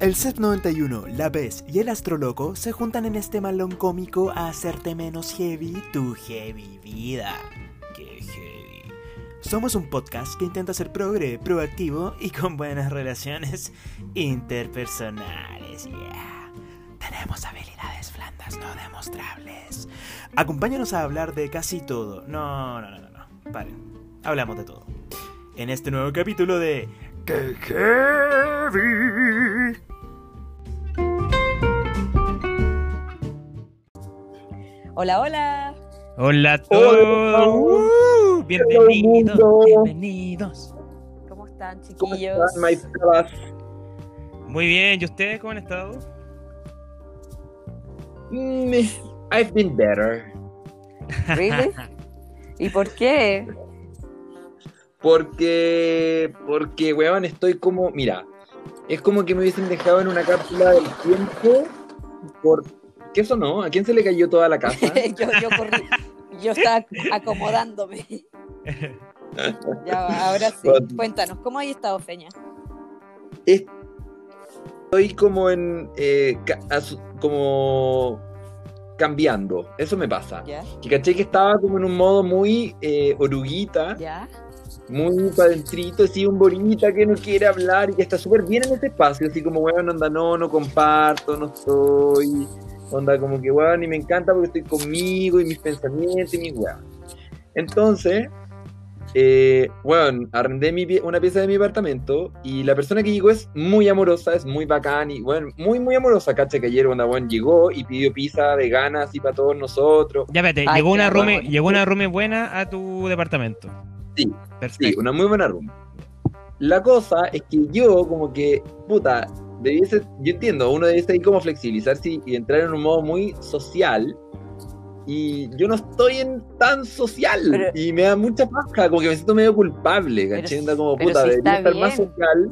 El Set 91, La Vez y el Astroloco se juntan en este malón cómico a hacerte menos heavy tu heavy vida. ¡Qué heavy! Somos un podcast que intenta ser progre, proactivo y con buenas relaciones interpersonales. Yeah. Tenemos habilidades blandas no demostrables. Acompáñanos a hablar de casi todo. No, no, no, no, no. Paren. Hablamos de todo. En este nuevo capítulo de ¡Qué heavy! Hola, hola. Hola a todos. Uh, bienvenidos, bienvenidos. ¿Cómo están, ¿Cómo chiquillos? están, my? Muy bien, ¿y ustedes cómo han estado? Mm, I've been better. ¿Really? ¿Y por qué? Porque, porque, weón, estoy como, mira, es como que me hubiesen dejado en una cápsula del tiempo por... ¿Qué eso no? ¿A quién se le cayó toda la casa? yo, yo corrí, yo estaba acomodándome. Ya, ahora sí. Bueno. Cuéntanos, ¿cómo hay estado, Feña? Estoy como en, eh, como cambiando, eso me pasa. ¿Ya? Que caché que estaba como en un modo muy eh, oruguita, ¿Ya? muy para adentrito, así un bonita que no quiere hablar y que está súper bien en ese espacio, así como, weón, onda, no, no comparto, no estoy, onda, como que, weón, y me encanta porque estoy conmigo y mis pensamientos y mi weón. Entonces, eh, weón, arrendé mi pie- una pieza de mi apartamento y la persona que llegó es muy amorosa, es muy bacán y, weón, muy, muy amorosa, cacha, que ayer, onda, weón, llegó y pidió pizza vegana así para todos nosotros. Ya vete, Ay, llegó una rume, llegó una rume buena a tu departamento. Sí, Sí, Perfecto. una muy buena room. La cosa es que yo, como que, puta, debiese, yo entiendo, uno debiese ahí como flexibilizarse y, y entrar en un modo muy social. Y yo no estoy en tan social. Pero- y me da mucha paja, como que me siento medio culpable, ¿cachai? como, puta, si debería estar más social.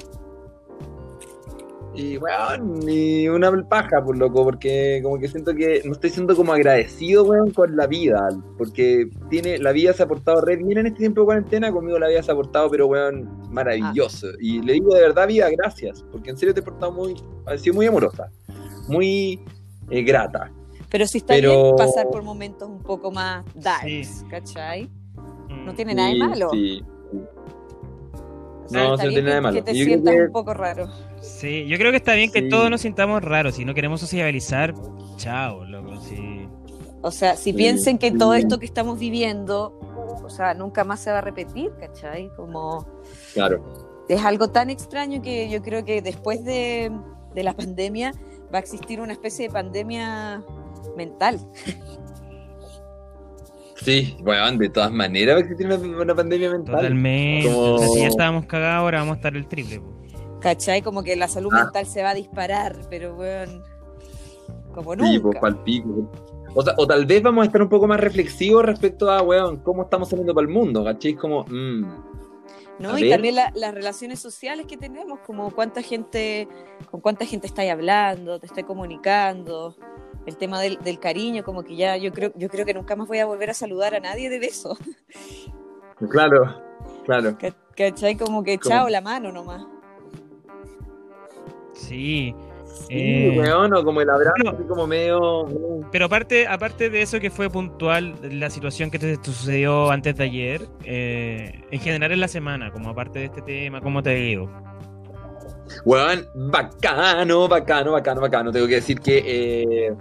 Y, weón, y una paja, por loco, porque como que siento que no estoy siendo como agradecido, weón, con la vida, porque tiene, la vida se ha portado re bien en este tiempo de cuarentena, conmigo la vida se ha portado, pero, weón, maravilloso. Y le digo de verdad, vida, gracias, porque en serio te he portado muy, has sido muy amorosa, muy eh, grata. Pero si está Pero- bien pasar por momentos un poco más darks, Sí. ¿cachai? Mm. No tiene nada de Sí, malo. sí. O sea, No, sí no tiene nada de malo. Que te Yo sientas que- un poco raro. Sí, yo creo que está bien que todos nos sintamos raros. Si no queremos sociabilizar, chao, loco. Sí. O sea, si Sí, piensen que sí. todo esto que estamos viviendo, o sea, nunca más se va a repetir, ¿cachai? Como Claro. es algo tan extraño que yo creo que después de, de la pandemia va a existir una especie de pandemia mental. Sí, weón, de todas maneras va a existir una, una pandemia mental. Totalmente. Como- O sea, si ya estábamos cagados, ahora vamos a estar el triple. po. ¿Cachai? Como que la salud Ah. mental se va a disparar, pero bueno, como Sí, pues nunca. pico. O, ta- o tal vez vamos a estar un poco más reflexivos respecto a, weón, cómo estamos saliendo para el mundo, ¿cachai? Como, mm, ¿no? A Y ver. también la- las relaciones sociales que tenemos, como cuánta gente, con cuánta gente estáis hablando, te estáis comunicando, el tema del, del cariño, como que ya yo creo, yo creo que nunca más voy a volver a saludar a nadie de beso. claro, claro. Ca- ¿Cachai? Como que Como- chao la mano nomás. Sí. Sí, Eh, weón, o como el abrazo, bueno. así como medio... Pero aparte, aparte de eso que fue puntual, la situación que te, te sucedió antes de ayer, eh, en general en la semana, como aparte de este tema, ¿cómo te digo? Weón, bacano, bacano, bacano, bacano. Tengo que decir que eh,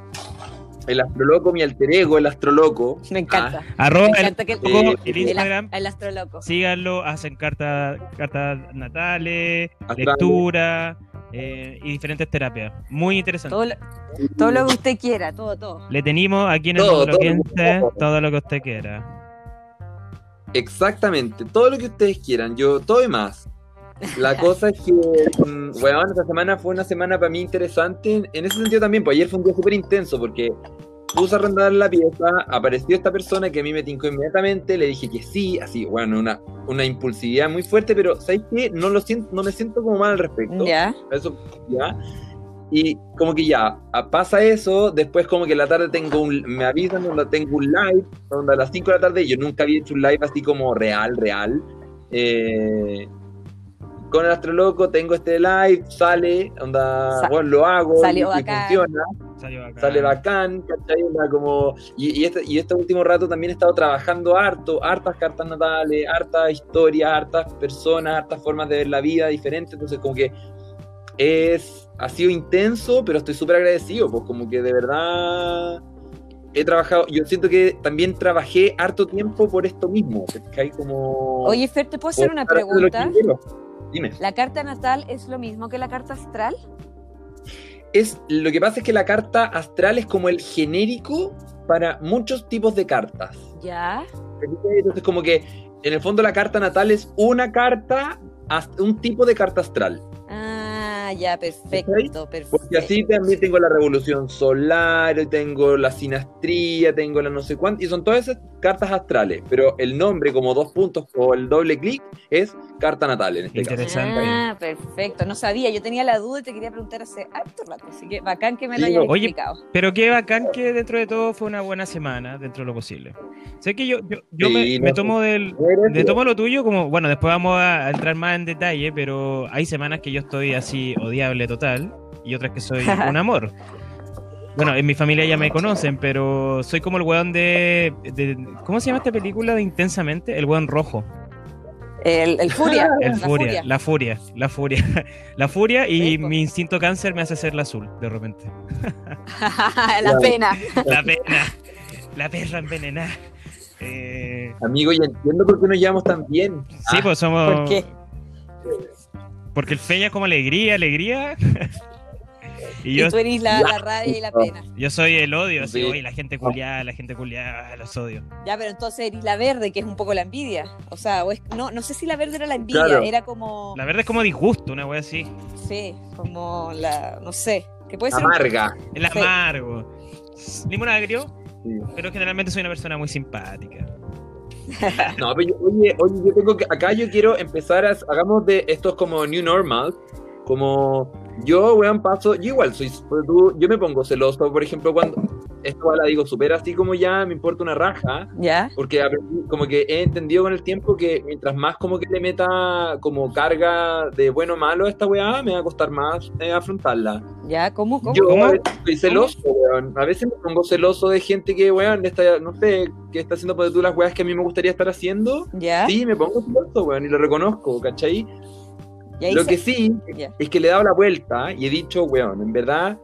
el astroloco, mi alter ego, el astroloco. Me encanta. Arroba Me el, encanta que el, Eh, el el, Instagram, el astroloco. síganlo, hacen cartas cartas natales, Astrales. lectura eh, y diferentes terapias. Muy interesante. Todo lo, todo lo que usted quiera, todo, todo. Le tenemos aquí en el Todo, todo, Monologuense todo. todo lo que usted quiera. Exactamente, todo lo que ustedes quieran, yo todo y más. La cosa es que, mm, weón, esta semana fue una semana para mí interesante en, en ese sentido también, pues ayer fue un día súper intenso porque puse a arrendar la pieza, apareció esta persona que a mí me tincó inmediatamente, le dije que sí, así, bueno, una, una impulsividad muy fuerte, pero ¿sabes qué? No, lo siento, no me siento como mal al respecto. Ya. Eso, ya. Y como que ya, pasa eso, después como que en la tarde tengo un, me avisan, donde tengo un live, donde a las 5 de la tarde, yo nunca había hecho un live así como real, real. Eh, con el Astroloco tengo este live, sale, onda, Sa- bueno, lo hago salió y, y funciona, Salió acá. sale bacán, ¿cachai? Como, y, y este, y este último rato también he estado trabajando harto, hartas cartas natales, hartas historias, hartas personas, hartas formas de ver la vida diferentes, entonces como que es, ha sido intenso, pero estoy súper agradecido, pues como que de verdad he trabajado, yo siento que también trabajé harto tiempo por esto mismo, ¿cachai? Como... Oye, Fer, ¿te puedo hacer una que pregunta? Dime. ¿La carta natal es lo mismo que la carta astral? Es, lo que pasa es que la carta astral es como el genérico para muchos tipos de cartas. Ya. Entonces, como que en el fondo la carta natal es una carta, un tipo de carta astral. Ah, ya, perfecto, perfecto. Porque así también tengo la revolución solar, tengo la sinastría, tengo la no sé cuánto, y son todas esas cartas astrales. Pero el nombre, como dos puntos o el doble clic, es carta natal en este caso. Interesante. Ah, perfecto. No sabía, yo tenía la duda y te quería preguntar hace harto rato, así que bacán que me lo Sí, hayas. Oye, explicado. Pero qué bacán que dentro de todo fue una buena semana, dentro de lo posible. Sé que yo, yo, yo Sí, me, no, me sí. tomo del, de tomo lo tuyo como, bueno, después vamos a entrar más en detalle, pero hay semanas que yo estoy así odiable total y otras que soy un amor. Bueno, en mi familia ya me conocen, pero soy como el weón de, de- ¿Cómo se llama esta película de Intensamente? El weón rojo. El, el furia. El la furia, la furia, la furia. La furia y Sí, mi instinto cáncer me hace ser la azul, de repente. la pena. La pena, la perra envenenada. Eh, Amigo, y entiendo por qué nos llevamos tan bien. Sí, Ah, pues somos. ¿Por qué? Porque el feña es como alegría, alegría. Y Y, yo, tú eres la, la rabia y la pena. yo soy el odio, así, Sí. oye, la gente culiada, la gente culiada, los odio. Ya, pero entonces eres la verde, que es un poco la envidia. O sea, o es- no, no sé si la verde era la envidia, Claro. era como. La verdad es como disgusto, una wea así. Sí, como la. No sé. Que puede ser. un- amarga. El Sí. amargo. Limón agrio, Sí. pero generalmente soy una persona muy simpática. No, pero yo- oye, oye, yo tengo que, acá yo quiero empezar a, hagamos de estos como new normal, como yo, weón, paso, yo igual soy, yo me pongo celoso, por ejemplo, cuando, esto la digo súper así como ya, me importa una raja, ¿Ya? porque como que he entendido con el tiempo que mientras más como que le meta como carga de bueno o malo a esta weá, me va a costar más eh, afrontarla. ¿Ya? ¿Cómo? ¿Cómo? Yo ¿Cómo? soy celoso, weón. A veces me pongo celoso de gente que, weón, está, no sé, que está haciendo por tú las weas que a mí me gustaría estar haciendo. ¿Ya? Sí, me pongo celoso, weón, y lo reconozco, ¿cachai? Lo se- que sí Ya. es que le he dado la vuelta y he dicho, weón, en verdad,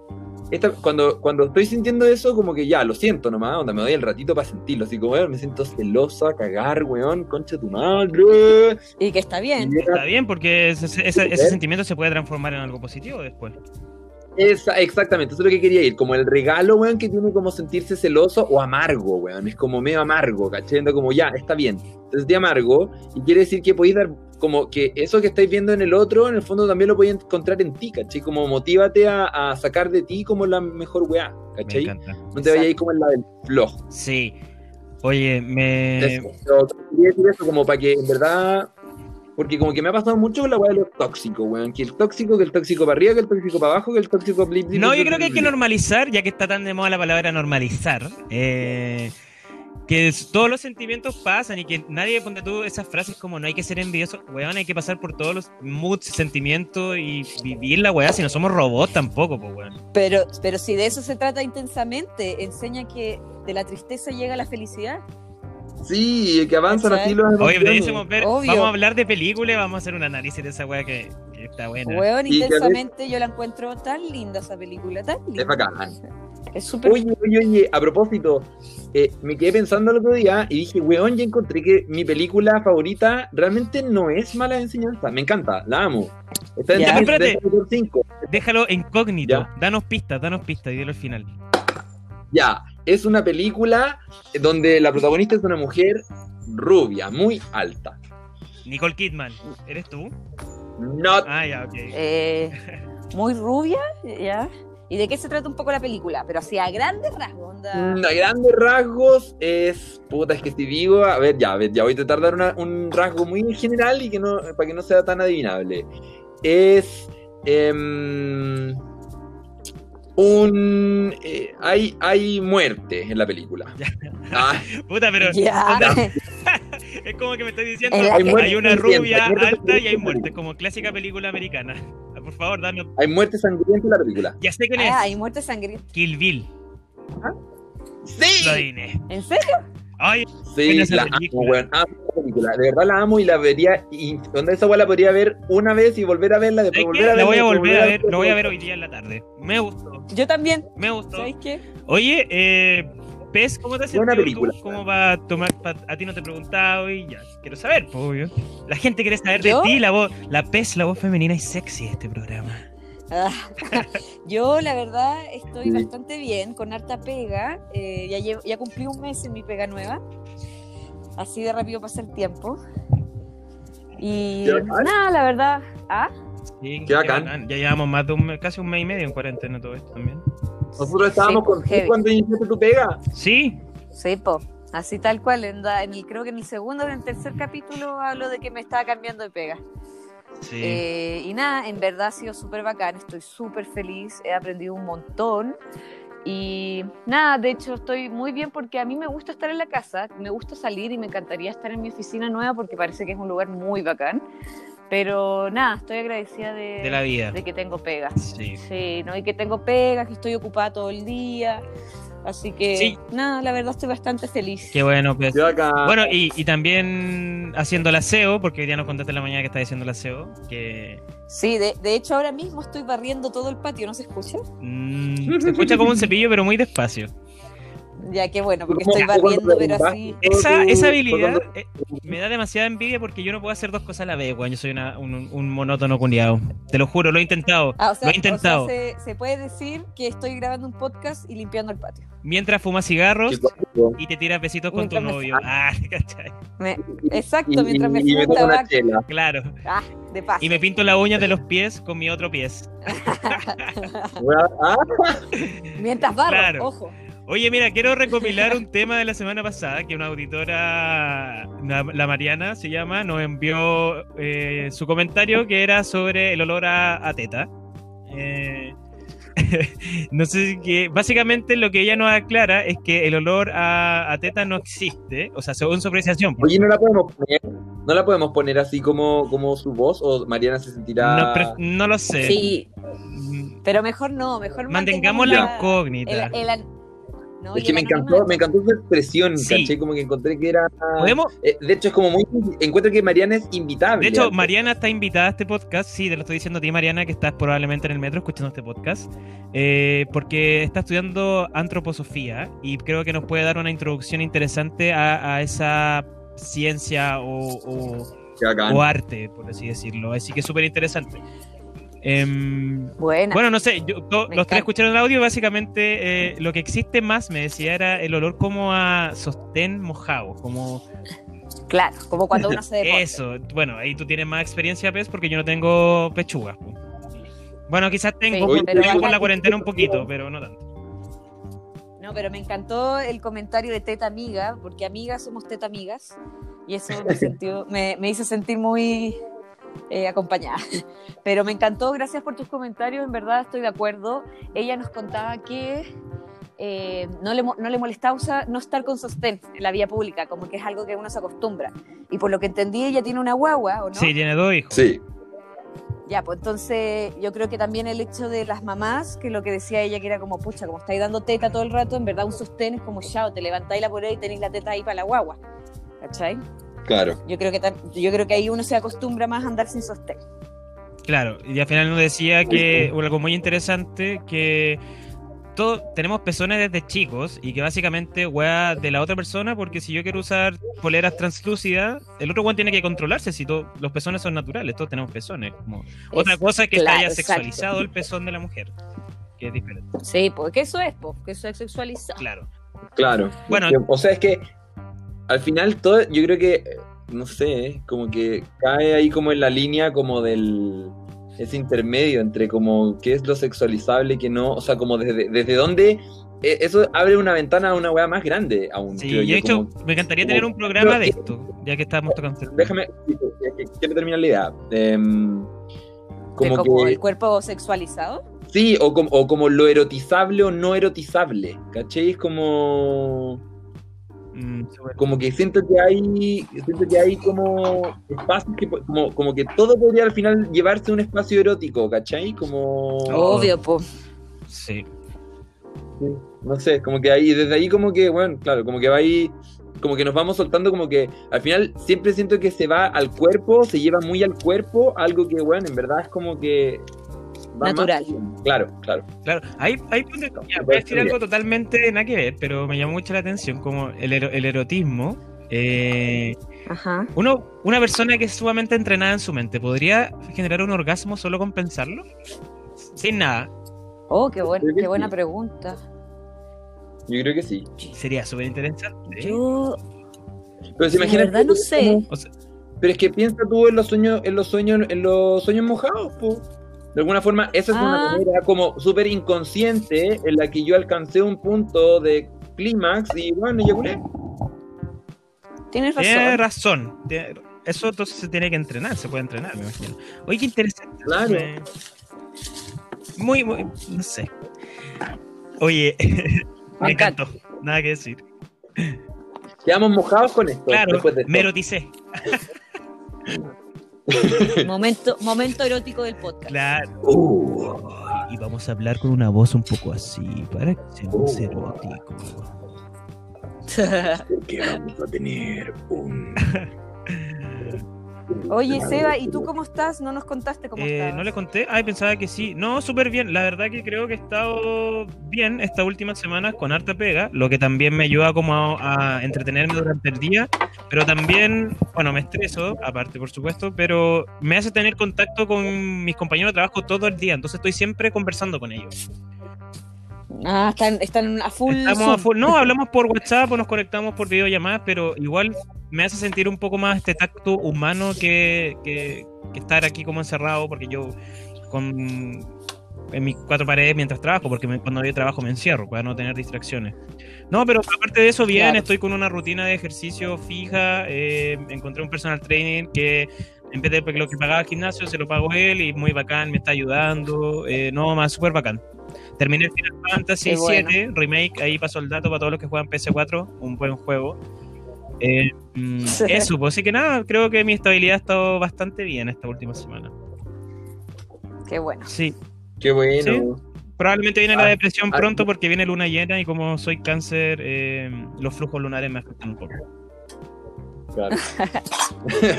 esta, cuando, cuando estoy sintiendo eso, como que ya, lo siento nomás, onda, me doy el ratito para sentirlo, así como, weón, me siento celosa, cagar, weón, concha tu madre. Y que está bien. Y Está bien, porque ese, ese- ese sentimiento se puede transformar en algo positivo después. Esa- exactamente, eso es lo que quería ir, como el regalo, weón, que tiene como sentirse celoso o amargo, weón, es como medio amargo, ¿cachai? Anda Como ya, está bien, entonces de amargo, y quiere decir que podéis dar, como que eso que estáis viendo en el otro, en el fondo también lo podéis encontrar en ti, ¿cachai? Como motívate a, a sacar de ti como la mejor weá, ¿cachai? No te vayas ahí como en la del flojo. Sí. Oye, me. Eso, pero quería decir eso como para que en verdad. Porque como que me ha pasado mucho con la weá de los tóxicos, weón. Que el tóxico, que el tóxico para arriba, que el tóxico para abajo, que el tóxico blip, blip, No, blip, yo creo que hay que normalizar, ya que está tan de moda la palabra normalizar. eh, que todos los sentimientos pasan y que nadie ponte tú esas frases como no hay que ser envidioso, weón, hay que pasar por todos los moods, sentimientos y vivir la weá si no somos robots tampoco, pues weón. Pero, pero si de eso se trata intensamente, enseña que de la tristeza llega la felicidad. Sí, que avanzan así los Oye, deberíamos ver, Obvio. vamos a hablar de películas, vamos a hacer un análisis de esa weá que, que está buena. Weón, intensamente yo la encuentro tan linda esa película, tan linda. Es bacán. Es súper. Oye, oye, oye, a propósito, eh, me quedé pensando el otro día y dije, weón, ya encontré que mi película favorita realmente no es mala enseñanza. Me encanta, la amo. Está en Ya. el Espérate. 5. Déjalo incógnito, Ya. danos pistas, danos pistas y dilo al final. Ya, es una película donde la protagonista es una mujer rubia, muy alta. Nicole Kidman, ¿eres tú? Not Ah, ya, ok. eh, muy rubia, ya. ¿Y de qué se trata un poco la película? Pero así a grandes rasgos, onda. Mm, A grandes rasgos es. Puta, es que si digo. A ver, ya, a ver, ya voy a tratar de dar una- un rasgo muy general y que no. para que no sea tan adivinable. Es. em, un. eh, hay, hay muerte en la película. Ah, Puta, pero Es como que me estás diciendo hay, una rubia alta y hay muerte, como clásica película americana. Ah, Por favor, danos. Hay muerte sangrienta en la película. Ya sé quién Ah, es. hay muerte sangrienta. Kill Bill. Lo ¡Sí! ¿En serio? Ay, Sí, la amo, película. weón. Amo esa película. De verdad la amo y la vería. Y donde esa weá la podría ver una vez y volver a verla, después ¿sabes qué? volver a verla. La voy a volver a ver, lo voy a ver hoy día en la tarde. Me gustó, Yo también. me gustó. ¿Sabes qué? Oye, eh, Pez, ¿cómo te has sentido película. tú? ¿Cómo va a tomar? pa- a ti no te he preguntado y ya, quiero saber, pues, obvio. La gente quiere saber de ¿Yo? ti, la voz, la Pez, la voz femenina y sexy de este programa. Yo, la verdad, estoy Sí. bastante bien, con harta pega. eh, ya, llevo- ya cumplí un mes en mi pega nueva. Así de rápido pasa el tiempo. Y nada, la verdad. ¿Ah? Sí, Qué bacán. Ya llevamos más de un mes, casi un mes y medio en cuarentena todo esto también. Nosotros estábamos Sí, contigo heavy. cuando iniciaste tu pega. Sí, Sí, po. Así tal cual. En, en el, creo que en el segundo o en el tercer capítulo hablo de que me estaba cambiando de pega. Sí. Eh, y nada, en verdad ha sido súper bacán, estoy súper feliz, he aprendido un montón. Y nada, de hecho estoy muy bien porque a mí me gusta estar en la casa, me gusta salir y me encantaría estar en mi oficina nueva porque parece que es un lugar muy bacán. Pero nada, estoy agradecida de, de la vida. de que tengo pega. Sí. Sí, ¿no? Y que tengo pega, que estoy ocupada todo el día. Así que Sí. nada, la verdad estoy bastante feliz. Qué bueno, Pez. Yo acá. Bueno, y, y también haciendo el aseo, porque hoy día nos contaste en la mañana que estás haciendo el aseo, que Sí, de, de hecho ahora mismo estoy barriendo todo el patio, ¿no se escucha? mm, se escucha como un cepillo, pero muy despacio. Ya, qué bueno, porque estoy barriendo, pero así. Esa, esa habilidad eh, me da demasiada envidia porque yo no puedo hacer dos cosas a la vez, weón. Yo soy una- un, un monótono culiado. Te lo juro, lo he intentado. Ah, o sea, lo he intentado. o sea, se, se puede decir que estoy grabando un podcast y limpiando el patio. Mientras fumas cigarros y te tiras besitos con tu Mientras me- novio. Ah, ¿cachai? Me- Y- exacto, mientras me y, y fumo me una tabaco. chela. Claro. Ah, de paso. Y me pinto las uñas de los pies con mi otro pies. Ah, Mientras barro, Claro. ojo. Oye, mira, quiero recopilar un tema de la semana pasada que una auditora, la, Mariana se llama, nos envió eh, su comentario que era sobre el olor a, a teta. Eh, no sé si que básicamente lo que ella nos aclara es que el olor a, a teta no existe, o sea, según su apreciación. Oye, ¿no la podemos poner? ¿No la podemos poner así como, como su voz? ¿O Mariana se sentirá...? No, pre- no lo sé. Sí, pero mejor no, mejor Mantengamos la- la incógnita. el- el no, Es que me encantó, me encantó su expresión, Sí. ¿caché? Como que encontré que era... ¿Podemos? Eh, de hecho, es como muy... Encuentro que Mariana es invitable. De hecho, Mariana está invitada a este podcast. Sí, te lo estoy diciendo a ti, Mariana, que estás probablemente en el metro escuchando este podcast. eh, porque está estudiando antroposofía y creo que nos puede dar una introducción interesante a, a esa ciencia o, o- o arte, por así decirlo. Así que es súper interesante. Buena. bueno, no sé, yo- to- Me los tres encanta. escucharon el audio. Básicamente, eh, lo que existe más, me decía, era el olor como a sostén mojado, como Claro, como cuando uno se deporta. eso, bueno, ahí tú tienes más experiencia, Pez, porque yo no tengo pechugas. po. Bueno, quizás tengo, Sí, po- pero tengo con la cuarentena un poquito, pero no tanto. No, pero me encantó el comentario de Teta Amiga, porque amigas somos Teta Amigas, y eso me, sentió- me, me hizo sentir muy eh, acompañada. Pero me encantó, gracias por tus comentarios, en verdad estoy de acuerdo. Ella nos contaba que eh, no, le, no le molestaba usar- no estar con sostén en la vía pública, como que es algo que uno se acostumbra. Y por lo que entendí, ella tiene una guagua, ¿o no? Sí, tiene dos hijos. Sí. Ya, pues entonces yo creo que también el hecho de las mamás, que lo que decía ella que era como, pucha, como estáis dando teta todo el rato, en verdad un sostén es como, chao, te levantáis la por ahí y tenéis la teta ahí para la guagua. ¿Cachai? Claro. Yo creo que yo creo que ahí uno se acostumbra más a andar sin sostén. Claro, y al final nos decía que algo muy interesante, que todos tenemos pezones desde chicos y que básicamente wea de la otra persona, porque si yo quiero usar poleras translúcidas, el otro weón tiene que controlarse si to- los pezones son naturales, todos tenemos pezones. Como... Otra Es- cosa es que claro, haya exacto. sexualizado el pezón de la mujer, que es diferente. Sí, porque eso es, pues, que eso es sexualizado. Claro. Claro. Bueno. o sea, es que al final todo, yo creo que, eh, no sé, como que cae ahí como en la línea como del ese intermedio entre como qué es lo sexualizable y qué no, o sea, como desde, desde dónde eh, eso abre una ventana a una weá más grande aún. Sí, creo y yo, de hecho, como- me encantaría como- tener un programa de eh, esto, ya que estamos tocando. este. Déjame, quiero terminar la idea. De como como que, el cuerpo sexualizado. sí, o como, o como lo erotizable o no erotizable, ¿cachai? Es como... Mm, como que siento que hay siento que hay como espacios que como, como que todo podría al final llevarse a un espacio erótico ¿cachai? como Obvio, po. Sí. Sí, no sé, como que ahí, desde ahí como que, bueno, claro, como que va ahí, como que nos vamos soltando, como que al final siempre siento que se va al cuerpo, se lleva muy al cuerpo, algo que, bueno, en verdad es como que... más- Natural. Claro, claro. Claro, ahí, ahí ya, voy a decir algo totalmente nada que ver, pero me llamó mucho la atención, como el, ero- el erotismo. eh, Ajá. uno, una persona que es sumamente entrenada en su mente, ¿podría generar un orgasmo solo con pensarlo? Sin nada. Oh, qué, buen- qué buena sí. pregunta. Yo creo que sí. Sería súper interesante. Yo, Pero se la imagina verdad no sé. O sea, Pero es que piensa tú en los sueños, en los sueños, en los sueños mojados, po. De alguna forma, esa es una Ah. manera como súper inconsciente en la que yo alcancé un punto de clímax y bueno, eyaculé. Tienes tiene razón. razón. tiene- Eso entonces se tiene que entrenar, se puede entrenar, me imagino. Oye, qué interesante. Claro. Muy, muy, no sé. Oye, me encantó. Nada que decir. Quedamos mojados con esto. Claro, de esto. me eroticé. Momento, momento erótico del podcast. Claro. Uh, Y vamos a hablar con una voz un poco así, para que sea más Oh. erótico. porque vamos a tener un. Oye, Seba, ¿y tú cómo estás? No nos contaste cómo Eh, estás. no le conté, ay, pensaba que sí. No, súper bien. La verdad que creo que he estado bien estas últimas semanas con harta pega, lo que también me ayuda como a, a entretenerme durante el día, pero también, bueno, me estreso, aparte por supuesto, pero me hace tener contacto con mis compañeros de trabajo todo el día, entonces estoy siempre conversando con ellos. Ah, están, están a full. Estamos a full- no, hablamos por WhatsApp o nos conectamos por videollamadas, pero igual me hace sentir un poco más este tacto humano que, que- que estar aquí como encerrado, porque yo con en mis cuatro paredes mientras trabajo, porque me- cuando yo trabajo me encierro para no tener distracciones. No, pero aparte de eso, bien, Claro. estoy con una rutina de ejercicio fija, eh, encontré un personal training que en vez de lo que pagaba el gimnasio, se lo pago él y muy bacán, me está ayudando, eh, no, más súper bacán. Terminé el Final Fantasy bueno. 7 Remake, ahí pasó el dato para todos los que juegan PS4, un buen juego. Eh, mm, eso, pues así que nada, creo que mi estabilidad ha estado bastante bien esta última semana. Qué bueno. Sí, Qué bueno. probablemente viene la Ah, depresión ah, pronto porque viene luna llena y como soy cáncer, eh, los flujos lunares me afectan un poco. Claro.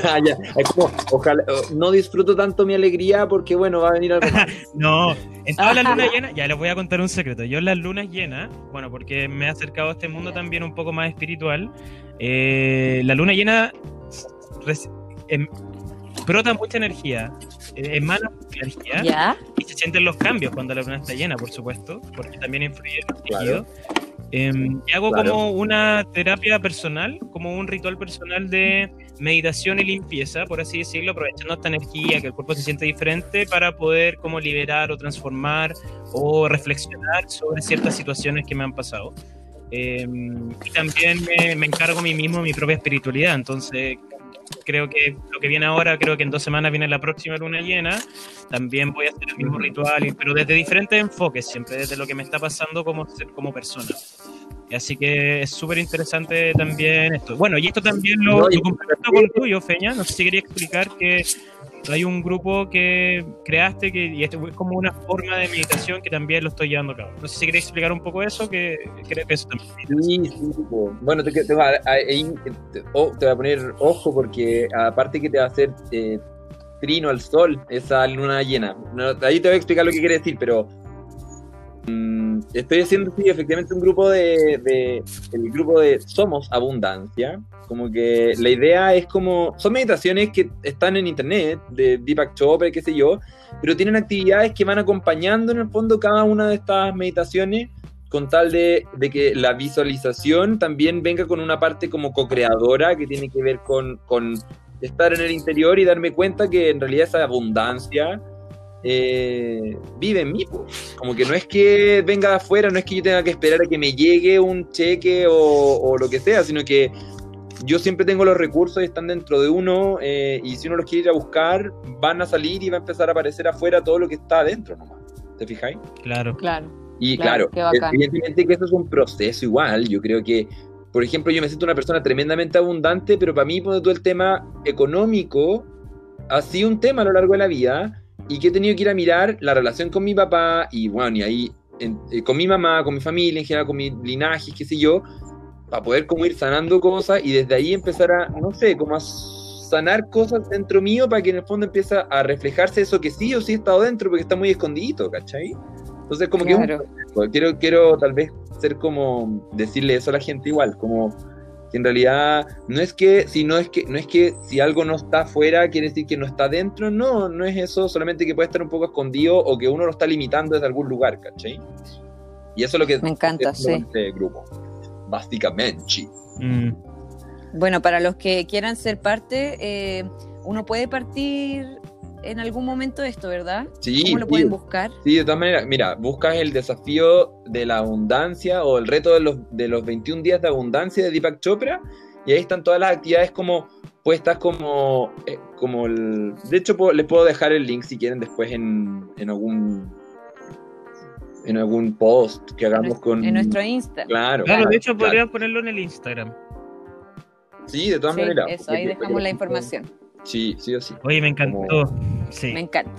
Ah, ya. Es como, ojalá, oh, no disfruto tanto mi alegría porque, bueno, va a venir algo más. No, en todas las lunas llenas, ya les voy a contar un secreto. Yo en las lunas llenas, bueno, porque me he acercado a este mundo también un poco más espiritual, eh, la luna llena em- brota mucha energía, eh, emana mucha energía ¿Ya? y se sienten los cambios cuando la luna está llena, por supuesto, porque también influye en el Claro. tejido. Em, y hago Claro. como una terapia personal, como un ritual personal de meditación y limpieza, por así decirlo, aprovechando esta energía, que el cuerpo se siente diferente para poder como liberar o transformar o reflexionar sobre ciertas situaciones que me han pasado. Em, y también me, me encargo a mí mismo de mi propia espiritualidad, entonces creo que lo que viene ahora, creo que en dos semanas viene la próxima luna llena, también voy a hacer el mismo ritual, pero desde diferentes enfoques, siempre desde lo que me está pasando como, como persona. Así que es súper interesante también esto. Bueno, y esto también lo, lo complemento con tuyo, Feña. No sé si quería explicar que hay un grupo que creaste que y esto es como una forma de meditación que también lo estoy llevando a cabo. No sé si quería explicar un poco eso, que creo que eso también. Sí, sí. Bueno, te, te va, te, oh, te va a poner ojo porque aparte que te va a hacer eh, trino al sol esa luna llena. No, ahí te voy a explicar lo que quiere decir, pero estoy haciendo sí, efectivamente un grupo de, de el grupo de Somos Abundancia. Como que la idea es como son meditaciones que están en internet de Deepak Chopra, qué sé yo, pero tienen actividades que van acompañando en el fondo cada una de estas meditaciones con tal de, de que la visualización también venga con una parte como co-creadora que tiene que ver con, con estar en el interior y darme cuenta que en realidad esa abundancia eh, vive en mí. po. Como que no es que venga de afuera, no es que yo tenga que esperar a que me llegue un cheque o, o lo que sea, sino que yo siempre tengo los recursos y están dentro de uno eh, y si uno los quiere ir a buscar, van a salir y va a empezar a aparecer afuera todo lo que está adentro nomás. ¿Te fijáis? Claro. Claro. Y Claro, claro, evidentemente que eso es un proceso igual. Yo creo que por ejemplo, yo me siento una persona tremendamente abundante, pero para mí, por todo el tema económico ha sido un tema a lo largo de la vida y que he tenido que ir a mirar la relación con mi papá y bueno, y ahí en- eh, con mi mamá, con mi familia, en general, con mi linaje, qué sé yo, para poder como ir sanando cosas y desde ahí empezar a, no sé, como a sanar cosas dentro mío para que en el fondo empiece a reflejarse eso que sí o sí he estado dentro porque está muy escondidito, ¿cachai? Entonces como que es un Claro. quiero, quiero tal vez ser como decirle eso a la gente igual, como que en realidad no es que si no es que no es que si algo no está afuera quiere decir que no está dentro, no, no es eso, solamente que puede estar un poco escondido o que uno lo está limitando desde algún lugar, ¿cachai? Y eso es lo que Me encanta, es sí. este grupo. Básicamente. Mm. Bueno, para los que quieran ser parte, eh, uno puede partir en algún momento esto, ¿verdad? Sí, ¿Cómo lo sí, pueden buscar? Sí, de todas maneras, mira, buscas el desafío de la abundancia o el reto de los, de los 21 días de abundancia de Deepak Chopra y ahí están todas las actividades como puestas como, eh, como el... De hecho, puedo- les puedo dejar el link si quieren después en, en algún en algún post que hagamos con... En nuestro Insta. Claro, Claro, de hecho claro. podrías ponerlo en el Instagram. Sí, de todas Sí, maneras. eso, ahí dejamos la información. Sí, sí o sí. Oye, me encantó. Me encanta.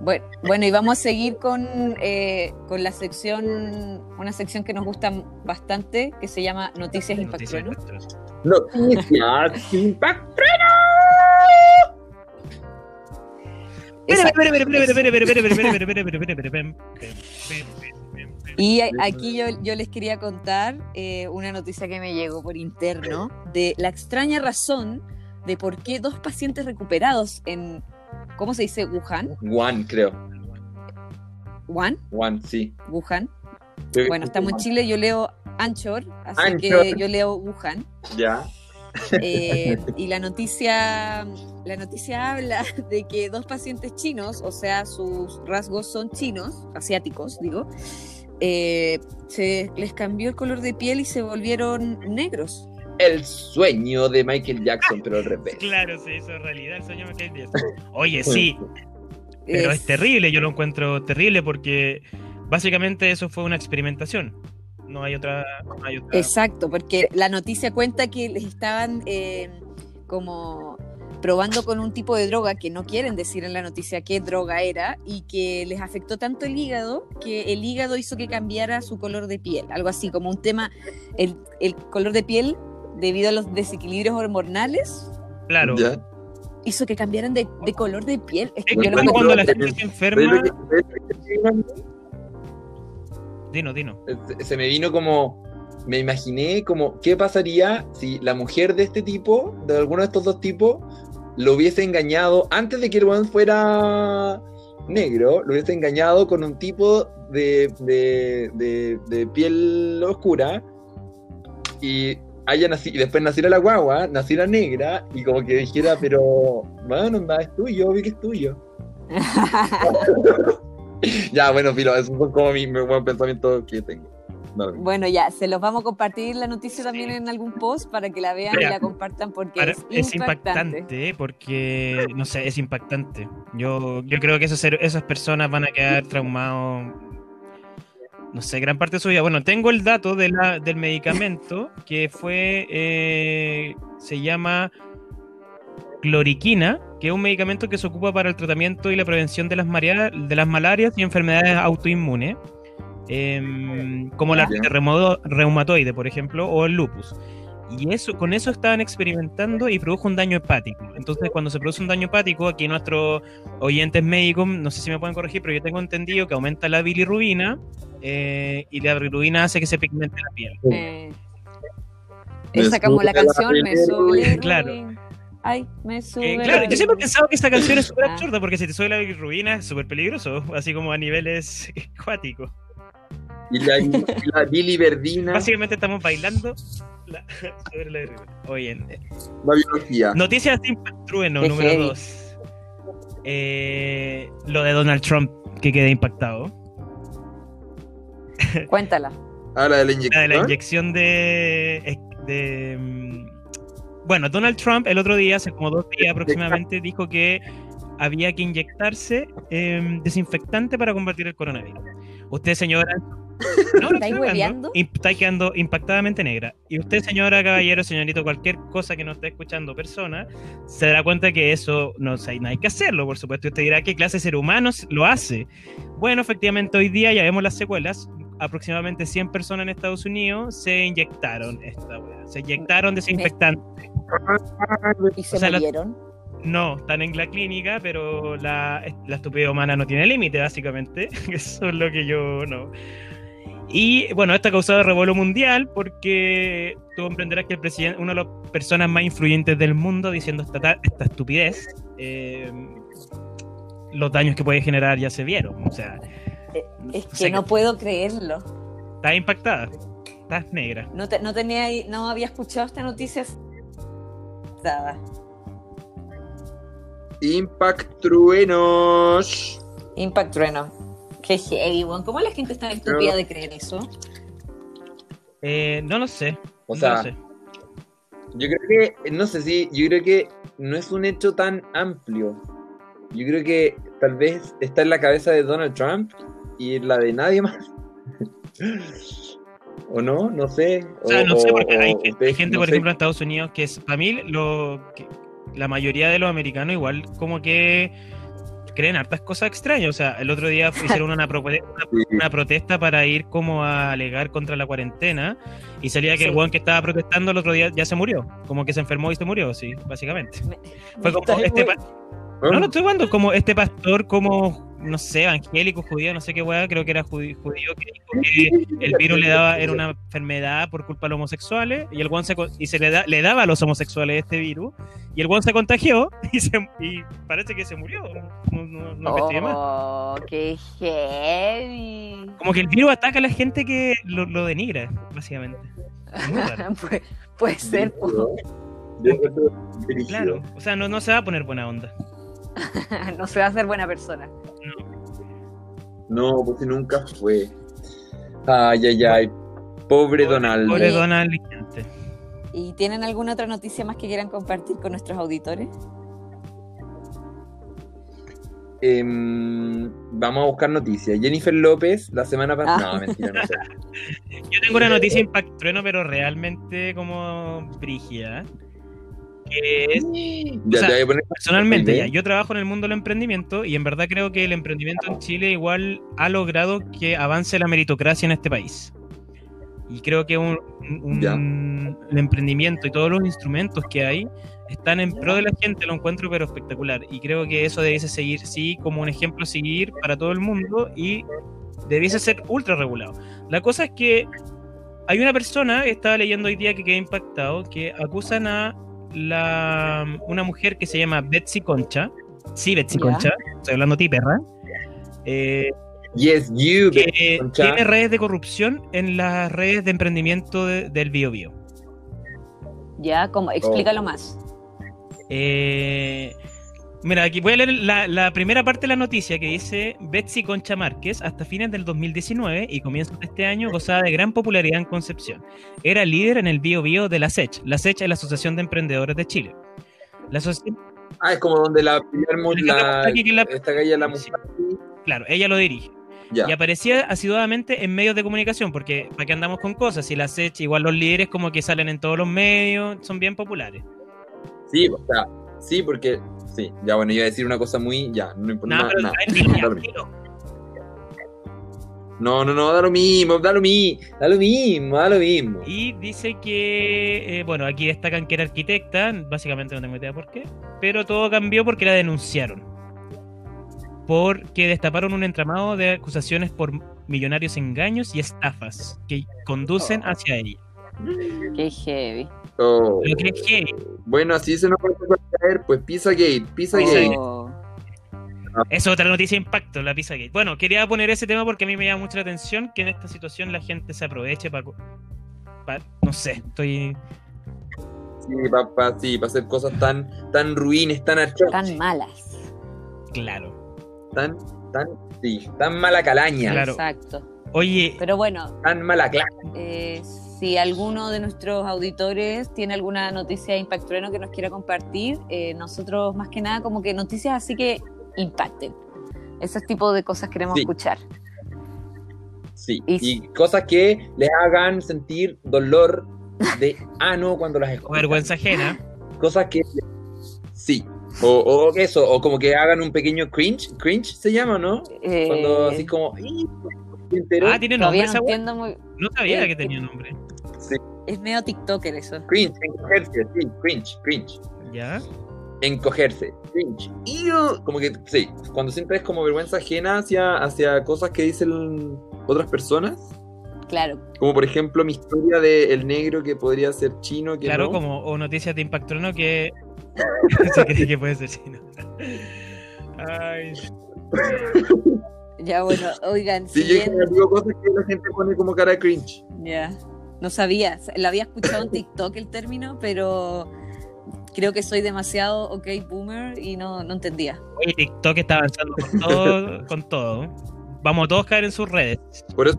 Bueno, bueno, y vamos a seguir con, con la sección, una sección que nos gusta bastante, que se llama Noticias Impactrueno. Noticias Impactrueno. Y aquí yo, yo, les quería contar una noticia que me llegó por interno de la extraña razón de por qué dos pacientes recuperados en, ¿cómo se dice? Wuhan. One, creo. Wuhan, One, sí. Wuhan. Creo Bueno, estamos en Chile, yo leo Anchor, así que yo leo Wuhan. Ya. Eh, y la noticia, la noticia habla de que dos pacientes chinos, o sea, sus rasgos son chinos, asiáticos, digo, eh, se les cambió el color de piel y se volvieron negros. El sueño de Michael Jackson, pero al revés. Claro, se hizo realidad el sueño de Michael Jackson. Oye, sí, pero es Es- terrible, yo lo encuentro terrible porque básicamente eso fue una experimentación. No hay otra. No hay otra. Exacto, porque la noticia cuenta que les estaban eh, como probando con un tipo de droga que no quieren decir en la noticia qué droga era y que les afectó tanto el hígado que el hígado hizo que cambiara su color de piel, algo así como un tema, el, el color de piel debido a los desequilibrios hormonales Claro. Ya. hizo que cambiaran de, de color de piel. Es que Es cuando, la gente se ¿Ves enferma. Dino, dino. Se- Se me vino como. Me imaginé como. ¿Qué pasaría si la mujer de este tipo, de alguno de estos dos tipos, lo hubiese engañado antes de que el weón fuera negro? Lo hubiese engañado con un tipo de, de, de, de piel oscura. Y haya nacido, y después naciera la guagua, naciera negra, y como que dijera, pero, bueno, anda, es tuyo, vi que es tuyo. Ya, bueno, filo, esos son como mis mis buenos pensamientos que tengo. No, no. Bueno, ya, se los vamos a compartir la noticia también en algún post para que la vean y la compartan porque Para- es, es impactante. impactante porque, no sé, es impactante. Yo, yo creo que esos, esas personas van a quedar traumados, no sé, gran parte de su vida. Bueno, tengo el dato de la, del medicamento que fue, eh, se llama cloriquina, que es un medicamento que se ocupa para el tratamiento y la prevención de las, marea- de las malarias y enfermedades autoinmunes, em, como la reumatoide, por ejemplo, o el lupus. Y eso, con eso estaban experimentando y produjo un daño hepático. Entonces, cuando se produce un daño hepático, aquí nuestros oyentes médicos, no sé si me pueden corregir, pero yo tengo entendido que aumenta la bilirrubina eh, y la bilirrubina hace que se pigmente la piel. Eh, esa como la sube la canción me sube. Claro. Ay, me sube. Eh, la claro, yo siempre he pensado que esta canción es súper Ah. absurda porque si te sube la bilirrubina es súper peligroso, así como a niveles acuáticos. Y la, y la biliverdina, Básicamente estamos bailando la- sobre la. Oye, eh, la biología. Noticias sin trueno, número heavy. 2. lo de Donald Trump, que quedé impactado. Cuéntala. Ah, la de la La de inyección. la inyección de, de, mm, Bueno, Donald Trump el otro día, hace como dos días aproximadamente, dijo que había que inyectarse eh, desinfectante para combatir el coronavirus. Usted, señora, No, Está quedando impactadamente negra. Y usted, señora, caballero, señorito, cualquier cosa que no esté escuchando persona, se dará cuenta que eso no, o sea, no hay que hacerlo, por supuesto. Y usted dirá, ¿qué clase de ser humano lo hace? Bueno, efectivamente, hoy día ya vemos las secuelas. Aproximadamente 100 personas en Estados Unidos se inyectaron esta weá. Se inyectaron desinfectante. Y se O sea, murieron. No, están en la clínica, pero la, la estupidez humana no tiene límite, básicamente. Eso es lo que yo no. Y bueno, esto ha causado revuelo mundial porque tú comprenderás que el presidente, una de las personas más influyentes del mundo diciendo esta, ta- esta estupidez, eh, los daños que puede generar ya se vieron. O sea, Es o que sea no puedo creerlo. estás impactada, estás negra. No, te- no tenía, no había escuchado esta noticia. Nada. Impact Truenos. Impact Trueno. Qué heavy, weón. ¿Cómo la gente está estúpida de creer eso? Eh, no lo sé. O no sea, lo sé. yo creo que, no sé si, yo creo que no es un hecho tan amplio. Yo creo que tal vez está en la cabeza de Donald Trump y en la de nadie más. ¿O no? No sé. O sea, no sé, porque hay, o hay gente, no por sé. ejemplo, en Estados Unidos que es, para mí, lo, que- la mayoría de los americanos igual como que creen hartas cosas extrañas. O sea, el otro día hicieron una, propuesta Sí. una protesta para ir como a alegar contra la cuarentena y salía que el weón que estaba protestando el otro día ya se murió. Como que se enfermó y se murió, sí, básicamente. Me- Fue como este... pa- No, no estoy hablando como este pastor, como, no sé, evangélico, judío, no sé qué weá, creo que era judío, judío que dijo que el virus le daba, era una enfermedad por culpa de los homosexuales, y el se, co- y se le, da, le daba a los homosexuales este virus, y el weón se contagió, y, se, y parece que se murió. No, no, no investigué más. Oh, qué heavy. Como que el virus ataca a la gente que lo, lo denigra, básicamente. Pu- puede ser. Claro, o sea, no, no se va a poner buena onda. no se va a ser buena persona. No, pues nunca fue. Ay, ay, ay. Pobre Donald. Pobre. Donald y gente. ¿Y tienen alguna otra noticia más que quieran compartir con nuestros auditores? Em, vamos a buscar noticias. Jennifer López, la semana pasada. Ah. No, mentira, no sé. Yo tengo una noticia impact trueno, pero realmente como brígida. Que es, Ya sea, personalmente, ya, yo trabajo en el mundo del emprendimiento y en verdad creo que el emprendimiento en Chile igual ha logrado que avance la meritocracia en este país. Y creo que un, un- Ya. el emprendimiento y todos los instrumentos que hay están en pro de la gente, lo encuentro pero espectacular. Y creo que eso debiese seguir, sí, como un ejemplo a seguir para todo el mundo y debiese ser ultra regulado. La cosa es que hay una persona, estaba leyendo hoy día que quedé impactado, que acusan a la, una mujer que se llama Betsy Concha. Sí, Betsy. Concha, estoy hablando a ti, perra. eh, Yes, you. que Concha. tiene redes de corrupción en las redes de emprendimiento de- del Bio Bio. Ya, como, explícalo más. Eh, mira, aquí voy a leer la, la primera parte de la noticia que dice Betsy Concha Márquez hasta fines del 2019 y comienzos de este año gozaba de gran popularidad en Concepción. Era líder en el Bio Bio de la SECH. La SECH es la Asociación de Emprendedores de Chile. La asociación, Ah, es como donde la la, la- esta calle la Sí. claro, ella lo dirige. Ya. Y aparecía asiduamente en medios de comunicación, porque ¿para qué andamos con cosas? Si la SECH, igual los líderes como que salen en todos los medios, son bien populares. Sí, o sea, sí, porque. Sí, ya bueno, iba a decir una cosa muy. Ya, no importa. Nada, No, pero no, no, no, da lo mismo, da lo mismo, da lo mismo, da lo mismo. Y dice que, eh, bueno, aquí destacan que era arquitecta, básicamente no tengo idea por qué, pero todo cambió porque la denunciaron. Porque destaparon un entramado de acusaciones por millonarios engaños y estafas que conducen Oh. hacia ella. Qué heavy. Oh. Lo que. Bueno, así se nos va a caer, pues Pizzagate, Pizzagate. Oh. Es otra noticia de impacto, la Pizzagate. Bueno, quería poner ese tema porque a mí me llama mucho la atención que en esta situación la gente se aproveche para... no sé, estoy... Sí, papá, sí, para hacer cosas tan, tan ruines, tan archadas, Tan malas. Claro. tan, tan, sí, tan mala calaña, Claro. Exacto. Oye, Pero bueno, tan mala clase. eh, si alguno de nuestros auditores tiene alguna noticia de Impact Trueno que nos quiera compartir, eh, nosotros más que nada como que noticias así que impacten. Ese tipo de cosas queremos Sí. escuchar. Sí. Y- Y cosas que les hagan sentir dolor de ano cuando las O escuchan. vergüenza ajena. Cosas que. Sí. O, o eso, o como que hagan un pequeño cringe. Cringe se llama, ¿no? Eh, Cuando así como. Ah, tiene nombre no esa entiendo muy. No sabía Eh, que tenía nombre. Es medio TikToker eso. Cringe, encogerse, sí, cringe, cringe. ¿Ya? Encogerse, cringe. Ew. Como que, sí, cuando sientes como vergüenza ajena hacia, hacia cosas que dicen otras personas. Claro. Como por ejemplo mi historia de el negro que podría ser chino. Que Claro, no. como o noticias de Impactrono que se cree que puede ser chino. Ay, Ya bueno, oigan, Sí, yo digo cosas que la gente pone como cara de cringe. Ya. No sabía. Lo había escuchado en TikTok el término, pero creo que soy demasiado ok boomer y no, no entendía. oye, TikTok está avanzando con todo, con todo. Vamos a todos caer en sus redes. Por eso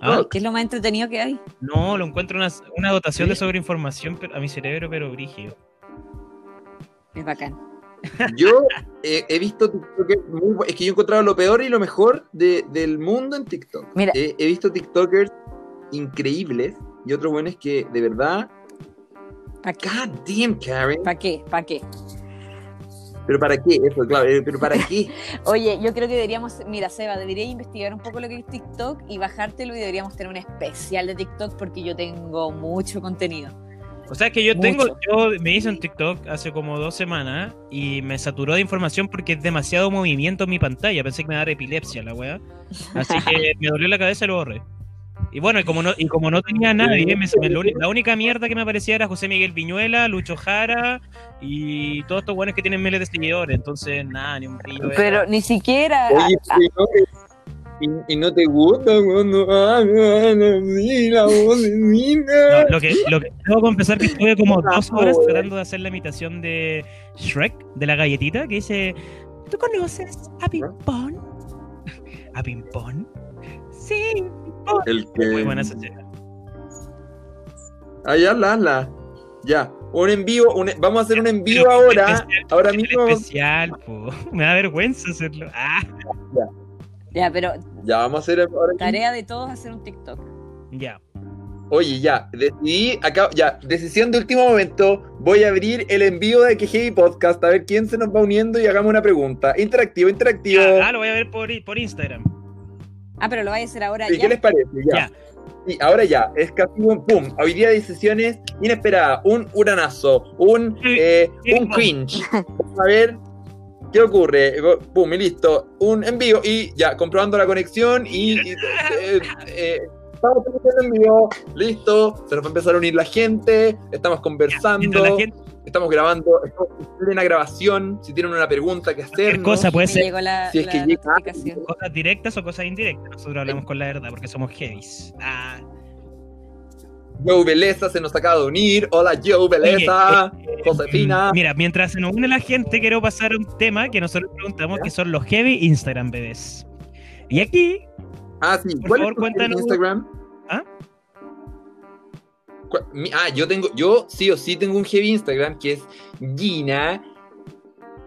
Ah. ¿Qué es lo más entretenido que hay? No, lo encuentro una, una dotación de sobreinformación a mi cerebro, pero brígido. Es bacán. Yo eh, he visto TikTokers muy Es que yo he encontrado lo peor y lo mejor de- del mundo en TikTok. Mira. Eh, he visto TikTokers increíbles y otros buenos que de verdad. ¿Para qué? God damn, Karen. ¿Para qué? ¿Para qué? ¿Pero para qué? Eso, claro. eh, ¿Pero para qué? Oye, yo creo que deberíamos, mira, Seba, debería investigar un poco lo que es TikTok y bajártelo y deberíamos tener un especial de TikTok porque yo tengo mucho contenido. O sea que yo tengo, yo me hice un TikTok hace como dos semanas y me saturó de información porque es demasiado movimiento en mi pantalla. Pensé que me iba a dar epilepsia la weá. Así que me dolió la cabeza y lo borré. Y bueno, y como no, y como no tenía a nadie, me- la única mierda que me aparecía era José Miguel Viñuela, Lucho Jara y todos estos buenos que tienen miles de seguidores. Entonces, nada, ni un brillo. era. Pero ni siquiera. Oye, y no, y, y no te gusta cuando hagan así la voz de lo que, lo que tengo que confesar que estuve como Ah, dos horas tratando de hacer la imitación de Shrek, de la galletita, que dice, ¿tú conoces a Pimpón? ¿A Pimpón? Sí, Pimpón. El que. Muy buena esa escena. Ah, ya. Un en vivo, un- vamos a hacer un en vivo Pero ahora. especial, Ahora mismo. especial, po. Me da vergüenza hacerlo. Ah, Ya, pero Ya, vamos a hacer ahora. tarea de todos hacer un TikTok. ya. Oye, ya, decidí, acá, ya, decisión de último momento, voy a abrir el envío de Heavy Podcast, a ver quién se nos va uniendo y hagamos una pregunta. Interactivo, interactivo. Ya, Ah, lo voy a ver por, por Instagram. Ah, pero lo vais a hacer ahora Sí, ya. ¿Qué les parece? Ya. Ya. Sí, ahora ya, es casi un pum. Hoy día decisiones inesperadas, un uranazo, un, eh, un cringe. Vamos a ver qué ocurre. Pum, y listo. Un envío y ya, comprobando la conexión y. y, eh, eh, Estamos haciendo en vivo, listo, se nos va a empezar a unir la gente, estamos conversando, la gente, estamos grabando, estamos en plena grabación, si tienen una pregunta que hacer. cosa puede ser la, Si es la que llega- cosas directas o cosas indirectas. Nosotros hablamos con la verdad porque somos heavies. Ah, Joe Beleza se nos acaba de unir, hola Joe Beleza, Oye, eh, Josefina. mm, Mira, mientras se nos une la gente, quiero pasar a un tema que nosotros preguntamos, ¿Ya? que son los heavy Instagram bebés. Y aquí, Ah, sí. Por ¿Cuál favor, es tu cuéntanos. Instagram? ¿Ah? ¿Cuál- mi- Ah, yo tengo, yo sí o sí tengo un heavy Instagram que es Gina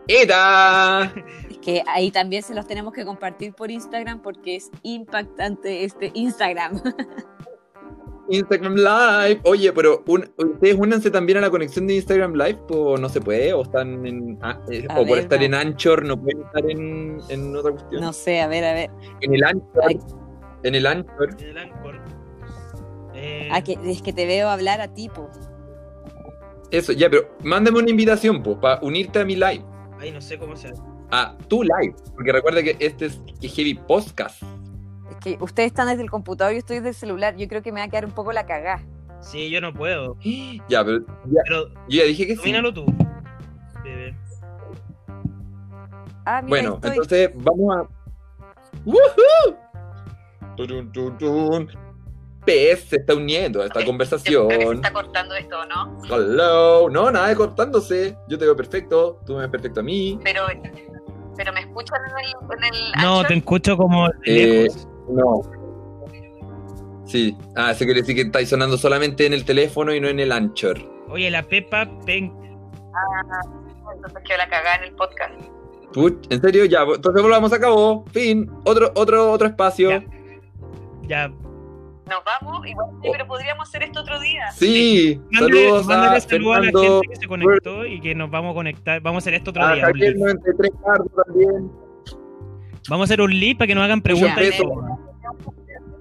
Eda. Es que ahí también se los tenemos que compartir por Instagram porque es impactante este Instagram. Instagram Live. Oye, pero un- ustedes únanse también a la conexión de Instagram Live, o no se puede, o están en, ah, eh, o por estar en. Anchor no pueden estar en, en otra cuestión. No sé, a ver, a ver. En el Anchor, Ay. en el Anchor, en el Anchor, eh, Ah, que, es que te veo hablar a tipo. eso, ya, pero mándame una invitación, pues, para unirte a mi live. ay, no sé cómo se hace. A tu live, porque recuerda que este es que Heavy Podcast. Que ustedes están desde el computador y yo estoy desde el celular. Yo creo que me va a quedar un poco la cagá. Sí, yo no puedo. Ya, pero ya, Pero yo ya dije que sí. domínalo tú, bebé. Ah, mira, Bueno, estoy. entonces vamos a. ¡Woohoo! PS se está uniendo a esta conversación. cortando esto, ¿no? Hello. No, nada de cortándose. Yo te veo perfecto. Tú me ves perfecto a mí. Pero, pero me escuchan en el, en el No, te escucho como Eh, lejos. No. Sí. Ah, eso quiere decir que estáis sonando solamente en el teléfono y no en el Anchor. Oye, la Pepa Pen... Entonces quedó la cagá en el podcast. Puch, ¿En serio? Ya, entonces volvamos a cabo. Fin. Otro, otro, otro espacio. Ya. ya. Nos vamos, igual, sí, pero podríamos hacer esto otro día. Sí, Mándale, saludos mándale a saludos a la gente que se conectó y que nos vamos a conectar. Vamos a hacer esto otro a día. un Javier live. 93 Cardo también. Vamos a hacer un live para que nos hagan preguntas.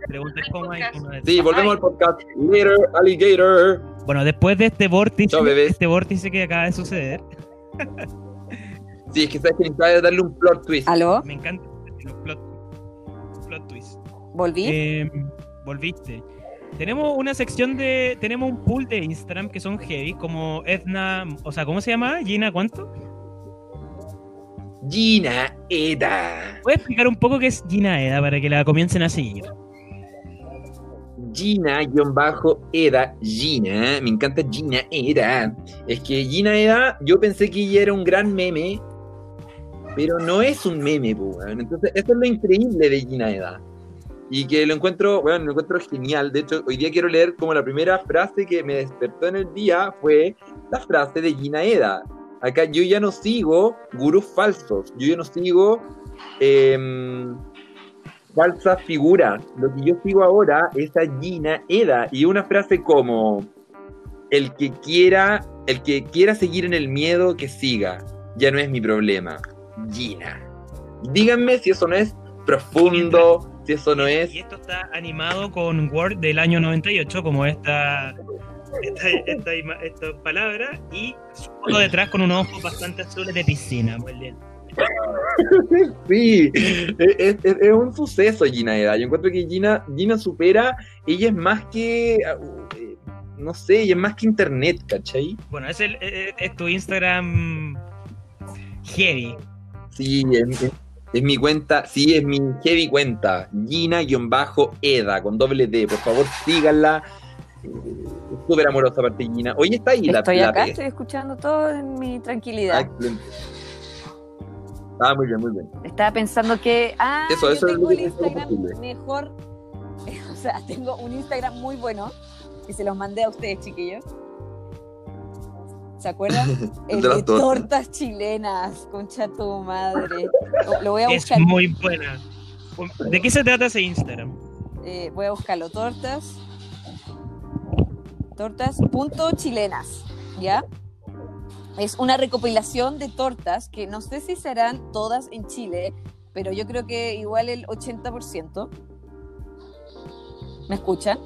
Preguntas hay. Sí, volvemos al podcast. Later, alligator. Bueno, después de este vórtice, este vórtice que acaba de suceder, Sí, es que sabes que necesitaba darle un plot twist. ¿Aló? me encanta los plot, plot twist. ¿Volví? Eh, volviste. Tenemos una sección de. Tenemos un pool de Instagram que son heavy, como Edna. O sea, ¿cómo se llama? Gina, ¿cuánto? Gina Eda. ¿Puedes explicar un poco qué es Gina Eda para que la comiencen a seguir? Gina-Eda, Gina, me encanta Gina Eda. Es que Gina Eda, yo pensé que ella era un gran meme, pero no es un meme, weón. Entonces, eso es lo increíble de Gina Eda. Y que lo encuentro, bueno, lo encuentro genial. De hecho, hoy día quiero leer como la primera frase que me despertó en el día fue la frase de Gina Eda. Acá yo ya no sigo gurús falsos, yo ya no sigo em, falsas figuras. Lo que yo sigo ahora es a Gina Eda y una frase como el que quiera, el que quiera seguir en el miedo que siga, ya no es mi problema. Gina. Díganme si eso no es profundo, si eso no es Y esto está animado con Word del año 98, como esta, esta, esta, palabra, y su foto detrás con unos ojos bastante azules de piscina. Muy bien. Sí, es, es- es un suceso Gina Eda. Yo encuentro que Gina, Gina supera, ella es más que, eh, no sé, ella es más que internet, ¿cachai? Bueno, es, el, es, es tu Instagram heavy. Sí, es, es- es mi cuenta, sí, es mi heavy cuenta, Gina-Eda, con doble D, por favor síganla. Es Súper amorosa aparte Gina. Hoy está ahí la Estoy la acá, P. estoy escuchando todo en mi Ah, tranquilidad. excelente. Ah, muy bien, muy bien. Estaba pensando que. Ah, Eso, yo eso es tengo el que- es Instagram mejor. O sea, tengo un Instagram muy bueno y se los mandé a ustedes, chiquillos. ¿Se acuerdan? El de tortas. tortas chilenas, concha tu madre. Lo- voy a Es buscar. muy buena. ¿De qué se trata ese Instagram? Eh, voy a buscarlo. Tortas. Tortas punto chilenas. ¿Ya? Es una recopilación de tortas que no sé si serán todas en Chile, pero yo creo que igual el 80%. ¿Me escuchan?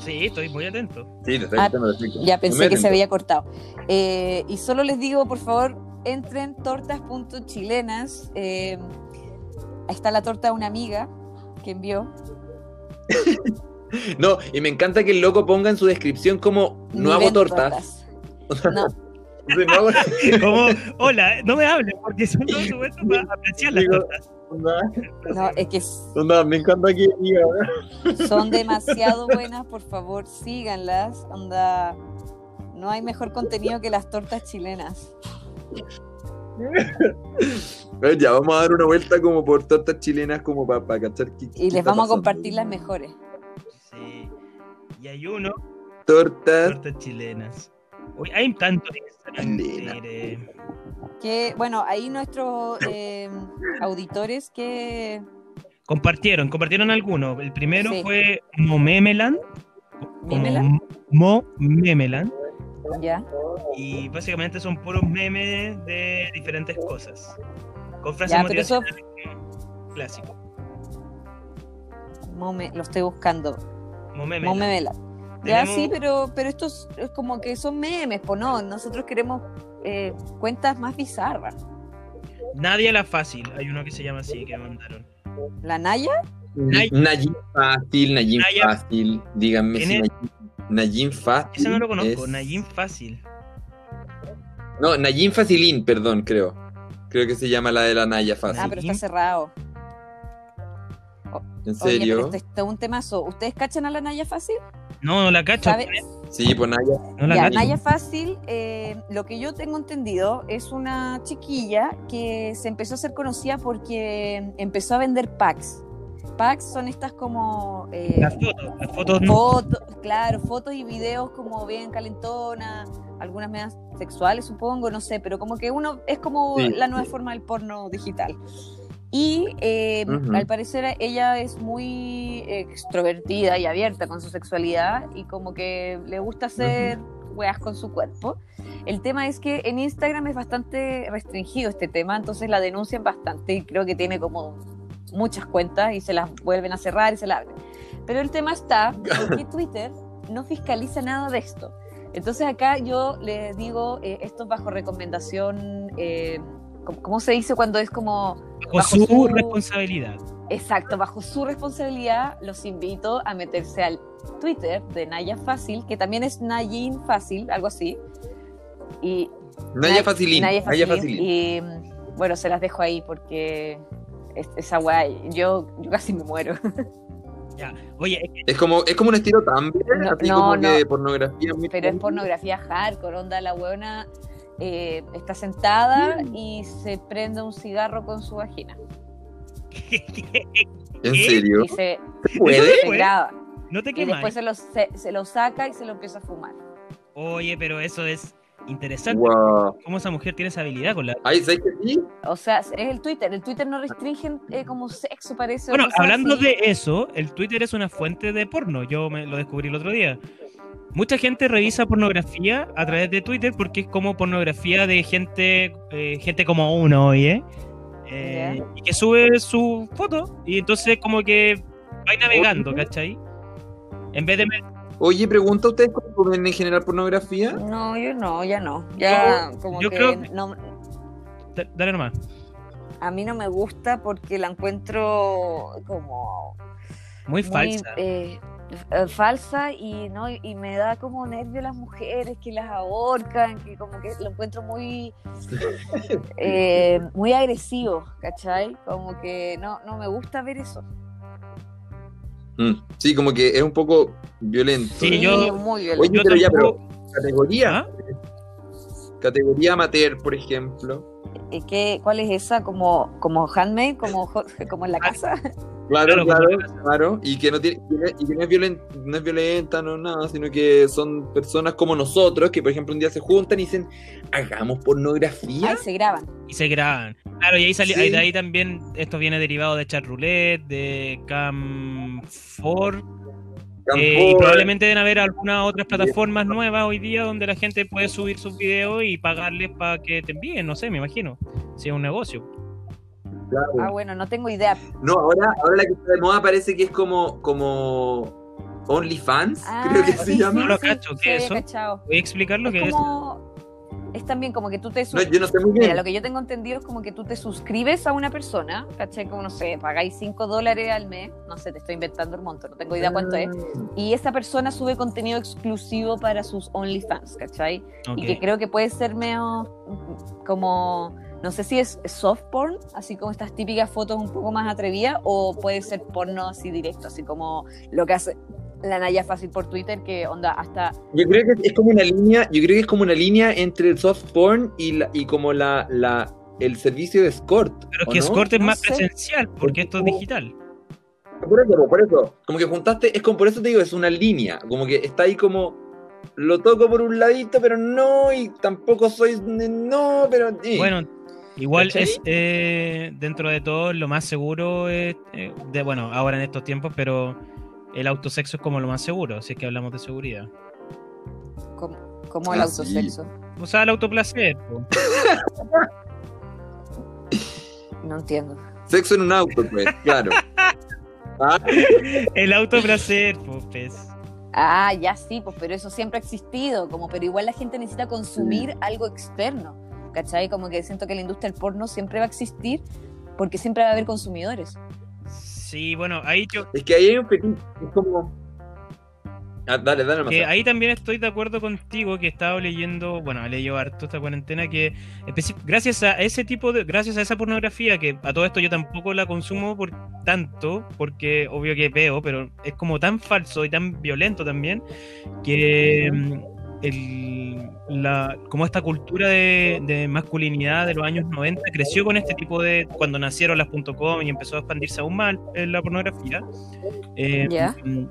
Sí, estoy muy atento. Sí, te estoy Ah, escuchando perfecto. Ya pensé Muy que se había cortado. Eh, y solo les digo, por favor, entren tortas.chilenas. Eh, ahí está la torta de una amiga que envió. No, y me encanta que el loco ponga en su descripción como no hago tortas. No, Sí, no hago- Como, hola, no me hables porque son todos supuestos para apreciar las Digo, tortas. onda, no, es que onda, me encanta que diga. son demasiado buenas, por favor, síganlas. Onda, no hay mejor contenido que las tortas chilenas. Ya, vamos a dar una vuelta como por tortas chilenas como para cachar qué- qué Y les vamos a compartir las mejores. Sí. Y hay uno, Tortas tortas chilenas. Uy, hay mire. Que, bueno, ahí nuestros eh, auditores que Compartieron, compartieron algunos. El primero Sí. fue Momemeland. como Memeland. Momemeland. ya. Y básicamente son puros memes de diferentes cosas. Con frases Ya, eso- clásico. Lo estoy buscando. Momemeland. Momemela. Ya, Tenemos- sí, pero, pero estos es como que son memes, pues no. Nosotros queremos eh, cuentas más bizarras. Nadia la Fácil. Hay uno que se llama así que me mandaron. La Naya, Nay- Nayim Fácil, Nayim Naya- Fácil. Díganme ¿Quién si es? Nayim Fácil. Ese no lo conozco. es- Nayim Fácil. No, Nayim Facilín, perdón, creo. Creo que se llama la de la Naya Fácil. ah, pero está cerrado. ¿En Oye, serio? pero este está un temazo. ¿Ustedes cachan a la Naya Fácil? No, no la cacho. ¿Sabe? Sí, pues Naya. No la Ya, cacho. Naya Fácil, eh, lo que yo tengo entendido, es una chiquilla que se empezó a hacer conocida porque empezó a vender packs. Packs son estas como eh, Las fotos. Las fotos no. claro, fotos y videos como bien calentonas, algunas medias sexuales, supongo, no sé, pero como que uno es como Sí. la nueva forma del porno digital. Y eh, al parecer ella es muy extrovertida y abierta con su sexualidad y como que le gusta hacer weas con su cuerpo. El tema es que en Instagram es bastante restringido este tema, entonces la denuncian bastante y creo que tiene como muchas cuentas y se las vuelven a cerrar y se la abren. Pero el tema está que Twitter no fiscaliza nada de esto. Entonces acá yo les digo, eh, esto es bajo recomendación, eh, ¿cómo- ¿cómo se dice cuando es como Bajo bajo su su- responsabilidad. Exacto, bajo su responsabilidad los invito a meterse al Twitter de Naya Fácil, que también es Nayin Fácil, algo así. Y Naya Nay- Facilín. Naya Naya Facilín. Facilín. Y mm, bueno, se las dejo ahí porque es- esa weá, yo, yo casi me muero. Ya. Oye, es que- Es como, es como un estilo Tumblr, No, así no, como no. que pornografía muy Pero es pornografía hardcore, onda la weona eh, está sentada Mm. y se prende un cigarro con su vagina. ¿En serio? Y se, ¿Se puede? se graba. no te Y quemas. después se lo, se, se lo saca y se lo empieza a fumar. Oye, pero eso es interesante. Wow. ¿Cómo esa mujer tiene esa habilidad con la... Ay, ¿sabes que sí? O sea, es el Twitter. El Twitter no restringe eh, como sexo, parece. Bueno, hablando así. de eso, el Twitter es una fuente de porno. Yo me lo descubrí el otro día. Mucha gente revisa pornografía a través de Twitter porque es como pornografía de gente, eh, gente como uno, oye, eh, y que sube su foto y entonces como que va navegando. ¿cachai? En vez de Oye, pregunta, ¿ustedes consumen en general pornografía? No, yo no, ya no. Ya como yo que creo que- no, Da- Dale nomás. a mí no me gusta porque la encuentro como Muy muy, falsa. eh, eh, falsa y no y me da como nervio las mujeres que las ahorcan, que como que lo encuentro muy eh, muy agresivo, ¿cachai? Como que no, no me gusta ver eso. Mm, Sí, como que es un poco violento. Sí, yo- muy violento. Oye, Yo pero ya, pero tampoco- categoría. ¿Ah? Categoría amateur, por ejemplo. ¿Y qué, ¿Cuál es esa? ¿Como, como handmade? ¿Como, como en la casa? Claro, Claro, claro. Y que no tiene, y que no es violenta, no es violenta, no es nada, sino que son personas como nosotros que, por ejemplo, un día se juntan y dicen, hagamos pornografía. Ahí se graban. Y se graban. Claro, y ahí, sali- Sí. ahí- de ahí también esto viene derivado de chat roulette, de Cam4, eh, y probablemente deben haber algunas otras plataformas nuevas hoy día donde la gente puede subir sus videos y pagarles para que te envíen, no sé, me imagino. Si es un negocio. Claro. Ah, bueno, no tengo idea. No, ahora, ahora la que está de moda parece que es como, como OnlyFans, Ah, creo que sí, se sí, llama. No lo cacho, sí, ¿qué es había eso? cachado. Voy a explicar lo Es que es. como... Es también como que tú te No, suscribes. yo no sé muy bien. Mira, lo que yo tengo entendido es como que tú te suscribes a una persona, ¿cachai? Como, no sé, pagáis 5 dólares al mes, no sé, te estoy inventando el monto, no tengo idea cuánto es. Ah. Y esa persona sube contenido exclusivo para sus OnlyFans, ¿cachai? Ok. Y que creo que puede ser medio como, no sé si es soft porn, así como estas típicas fotos un poco más atrevidas, o puede ser porno así directo, así como lo que hace la Naya Fácil por Twitter, que onda hasta... Yo creo que es como una línea, yo creo que es como una línea entre el soft porn y, la, y como la, la, el servicio de escort. Pero es ¿o que no? Escort es No más sé. presencial, porque esto es digital. Por eso, por eso. Como que juntaste, es como por eso te digo, es una línea. Como que está ahí como. Lo toco por un ladito, pero no, y tampoco soy. No, pero. eh. Bueno, igual ¿Cachai? es eh, dentro de todo lo más seguro, es, eh, de, bueno, ahora en estos tiempos, pero el autosexo es como lo más seguro, si es que hablamos de seguridad. como, como el Ah, autosexo. O sea, el autoplacer. No entiendo. Sexo en un auto, pues, claro. Ah, El autoplacer, pues. Ah, ya sí, pues, pero eso siempre ha existido, como, pero igual la gente necesita consumir algo externo, ¿cachai? Como que siento que la industria del porno siempre va a existir porque siempre va a haber consumidores. Sí, bueno, ahí yo, es que ahí hay un fetiche. Es como. Ah, dale, dale más. que ahí también estoy de acuerdo contigo que he estado leyendo, bueno, he leído harto esta cuarentena que gracias a ese tipo de, gracias a esa pornografía que a todo esto yo tampoco la consumo por tanto, porque obvio que veo, pero es como tan falso y tan violento también que el, la, como esta cultura de, de masculinidad de los años 90 creció con este tipo de cuando nacieron las .com y empezó a expandirse aún más en la pornografía. Eh, Ya. mm,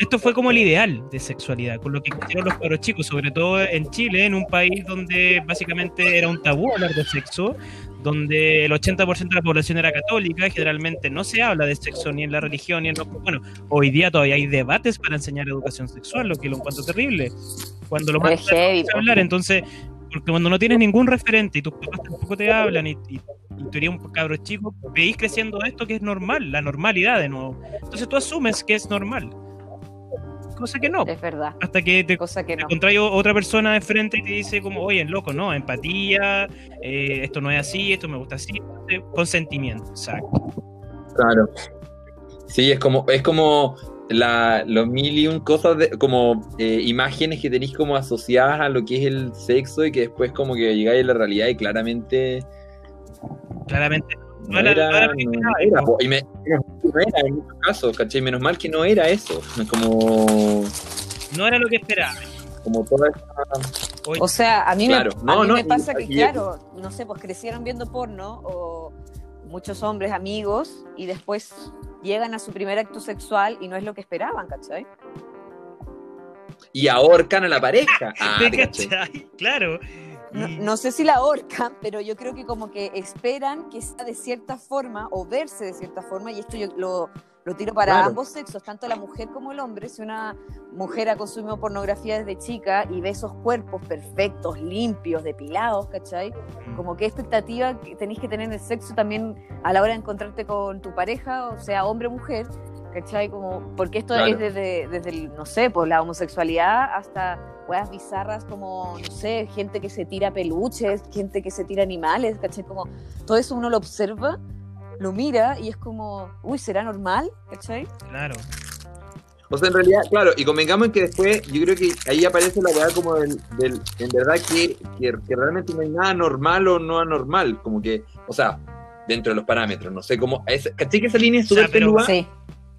esto fue como el ideal de sexualidad, con lo que hicieron los cabros chicos, sobre todo en Chile, en un país donde básicamente era un tabú hablar de sexo, donde el 80% de la población era católica, generalmente no se habla de sexo ni en la religión ni en los... Bueno, hoy día todavía hay debates para enseñar educación sexual, lo que lo encuentro terrible. Cuando lo más Es hablar, entonces, porque cuando no tienes ningún referente y tus papás tampoco te hablan y, y, y tú eres un cabro chico, veis creciendo esto que es normal, la normalidad de nuevo. Entonces tú asumes que es normal. Cosa que no. Es verdad. Hasta que te Cosa que no. encontráis otra persona de frente y te dice como, oye, loco, no, empatía, eh, esto no es así, esto me gusta así, consentimiento, exacto. Claro. Sí, es como, es como la, los mil y un cosas, de, como eh, imágenes que tenéis como asociadas a lo que es el sexo y que después como que llegáis a la realidad y claramente Claramente. No era, no era era, y me- no era en muchos casos, ¿cachai? Menos mal que no era eso, como, No era lo que esperaba. como toda esa... Oye, O sea, a mí, Claro, me, a no, mí no, me pasa que, y- claro, no sé, pues crecieron viendo porno o muchos hombres amigos y después llegan a su primer acto sexual y no es lo que esperaban, ¿cachai? Y ahorcan a la pareja. Ah, ¿te cachai? Claro. No, sé si la ahorcan, pero yo creo que como que esperan que sea de cierta forma o verse de cierta forma, y esto yo lo, lo tiro para Claro. ambos sexos, tanto la mujer como el hombre. Si una mujer ha consumido pornografía desde chica y ve esos cuerpos perfectos, limpios, depilados, ¿cachai? Como qué expectativa tenéis que tener en el sexo también a la hora de encontrarte con tu pareja, o sea, hombre o mujer, ¿cachai? Como, porque esto Claro. es desde, desde el, no sé, por la homosexualidad hasta weas bizarras como, no sé, gente que se tira peluches, gente que se tira animales, ¿cachai? Como todo eso uno lo observa, lo mira y es como, uy, ¿será normal? ¿cachai? Claro. O sea, en realidad, claro, y convengamos en que después, yo creo que ahí aparece la verdad como del, del- en verdad que, que, que realmente no hay nada normal o no anormal, como que, o sea, dentro de los parámetros, no sé cómo, es, ¿caché que esa línea es O sea, súper? Sí,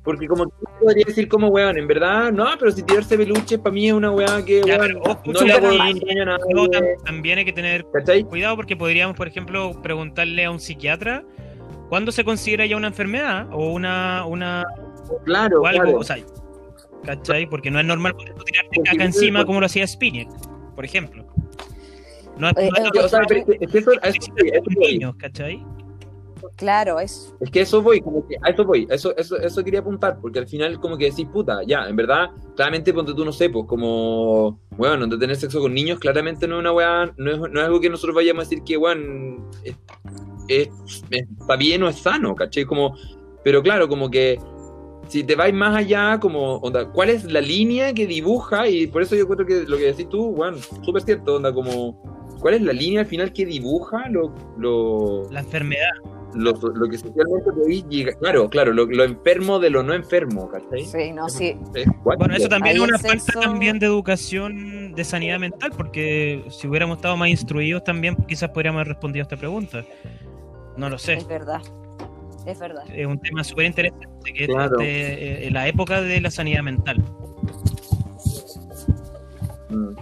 Porque como que uno podría decir como, weón, en verdad, no, pero si tirarse peluches para mí es una weá que, Ya, weón, pero ojo, no le hago daño a nadie, también hay que tener ¿cachai? cuidado porque podríamos, por ejemplo, preguntarle a un psiquiatra cuándo se considera ya una enfermedad o una, una Claro, o algo, claro. o sea, ¿cachai? Porque no es normal poder tú tirarte caca encima como lo hacía Spinner, por ejemplo. No es, Eh, no es eh, o sea, normal es es niños, ¿cachai? Claro, es Es que eso voy, como que a eso voy, eso, eso, eso quería apuntar, porque al final como que decís, puta, ya, en verdad, claramente ponte tú no sé, pues como, bueno, de tener sexo con niños, claramente no es una weá, no es, no es algo que nosotros vayamos a decir que, weón, es, es- está bien o es sano, ¿cachai? Como, pero claro, como que si te vais más allá, como, onda, ¿cuál es la línea que dibuja? Y por eso yo creo que lo que decís tú, weón, súper cierto, onda, como, ¿cuál es la línea al final que dibuja lo... lo La enfermedad. Lo, lo que socialmente podéis llegar, claro, claro, lo, lo enfermo de lo no enfermo, ¿cachai? sí, no, sí. Es. Bueno, eso también es una falta también de educación de sanidad mental, porque si hubiéramos estado más instruidos también quizás podríamos haber respondido a esta pregunta. No lo sé. Es verdad, es verdad. Es un tema súper interesante que es Claro. este, eh, la época de la sanidad mental. Mm.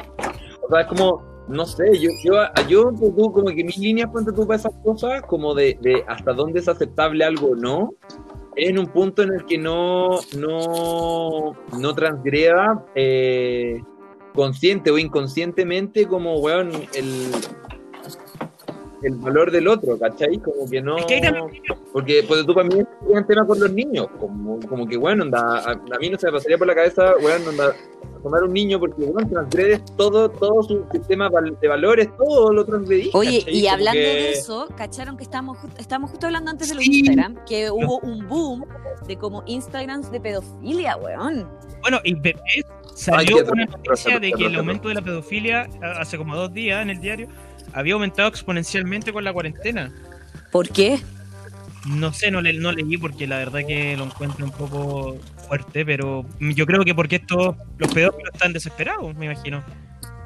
O sea, es como, no sé, yo, yo, yo ponte tú, como que mis líneas, ponte tú para esas cosas, como de, de hasta dónde es aceptable algo o no, en un punto en el que no, no, no transgreda eh, consciente o inconscientemente como, weón, el, el valor del otro, ¿cachai? Como que no... Porque pues, tú para mí es un tema con los niños, como, como que bueno, onda, a, a mí no se me pasaría por la cabeza, weón, onda, tomar un niño porque bueno, transgredes todo, todo su sistema de valores, todo lo transgredís. Oye, ¿cachai? y hablando de eso, ¿cacharon que estamos, estamos justo hablando antes de los Sí. Instagram? Que hubo un boom de como Instagrams de pedofilia, weón. Bueno, y Ay, salió qué una noticia de que el aumento de la pedofilia a- hace como dos días en el diario había aumentado exponencialmente con la cuarentena. ¿Por qué? No sé, no, le, no leí porque la verdad que lo encuentro un poco fuerte, pero yo creo que porque estos, los pedófilos están desesperados, me imagino.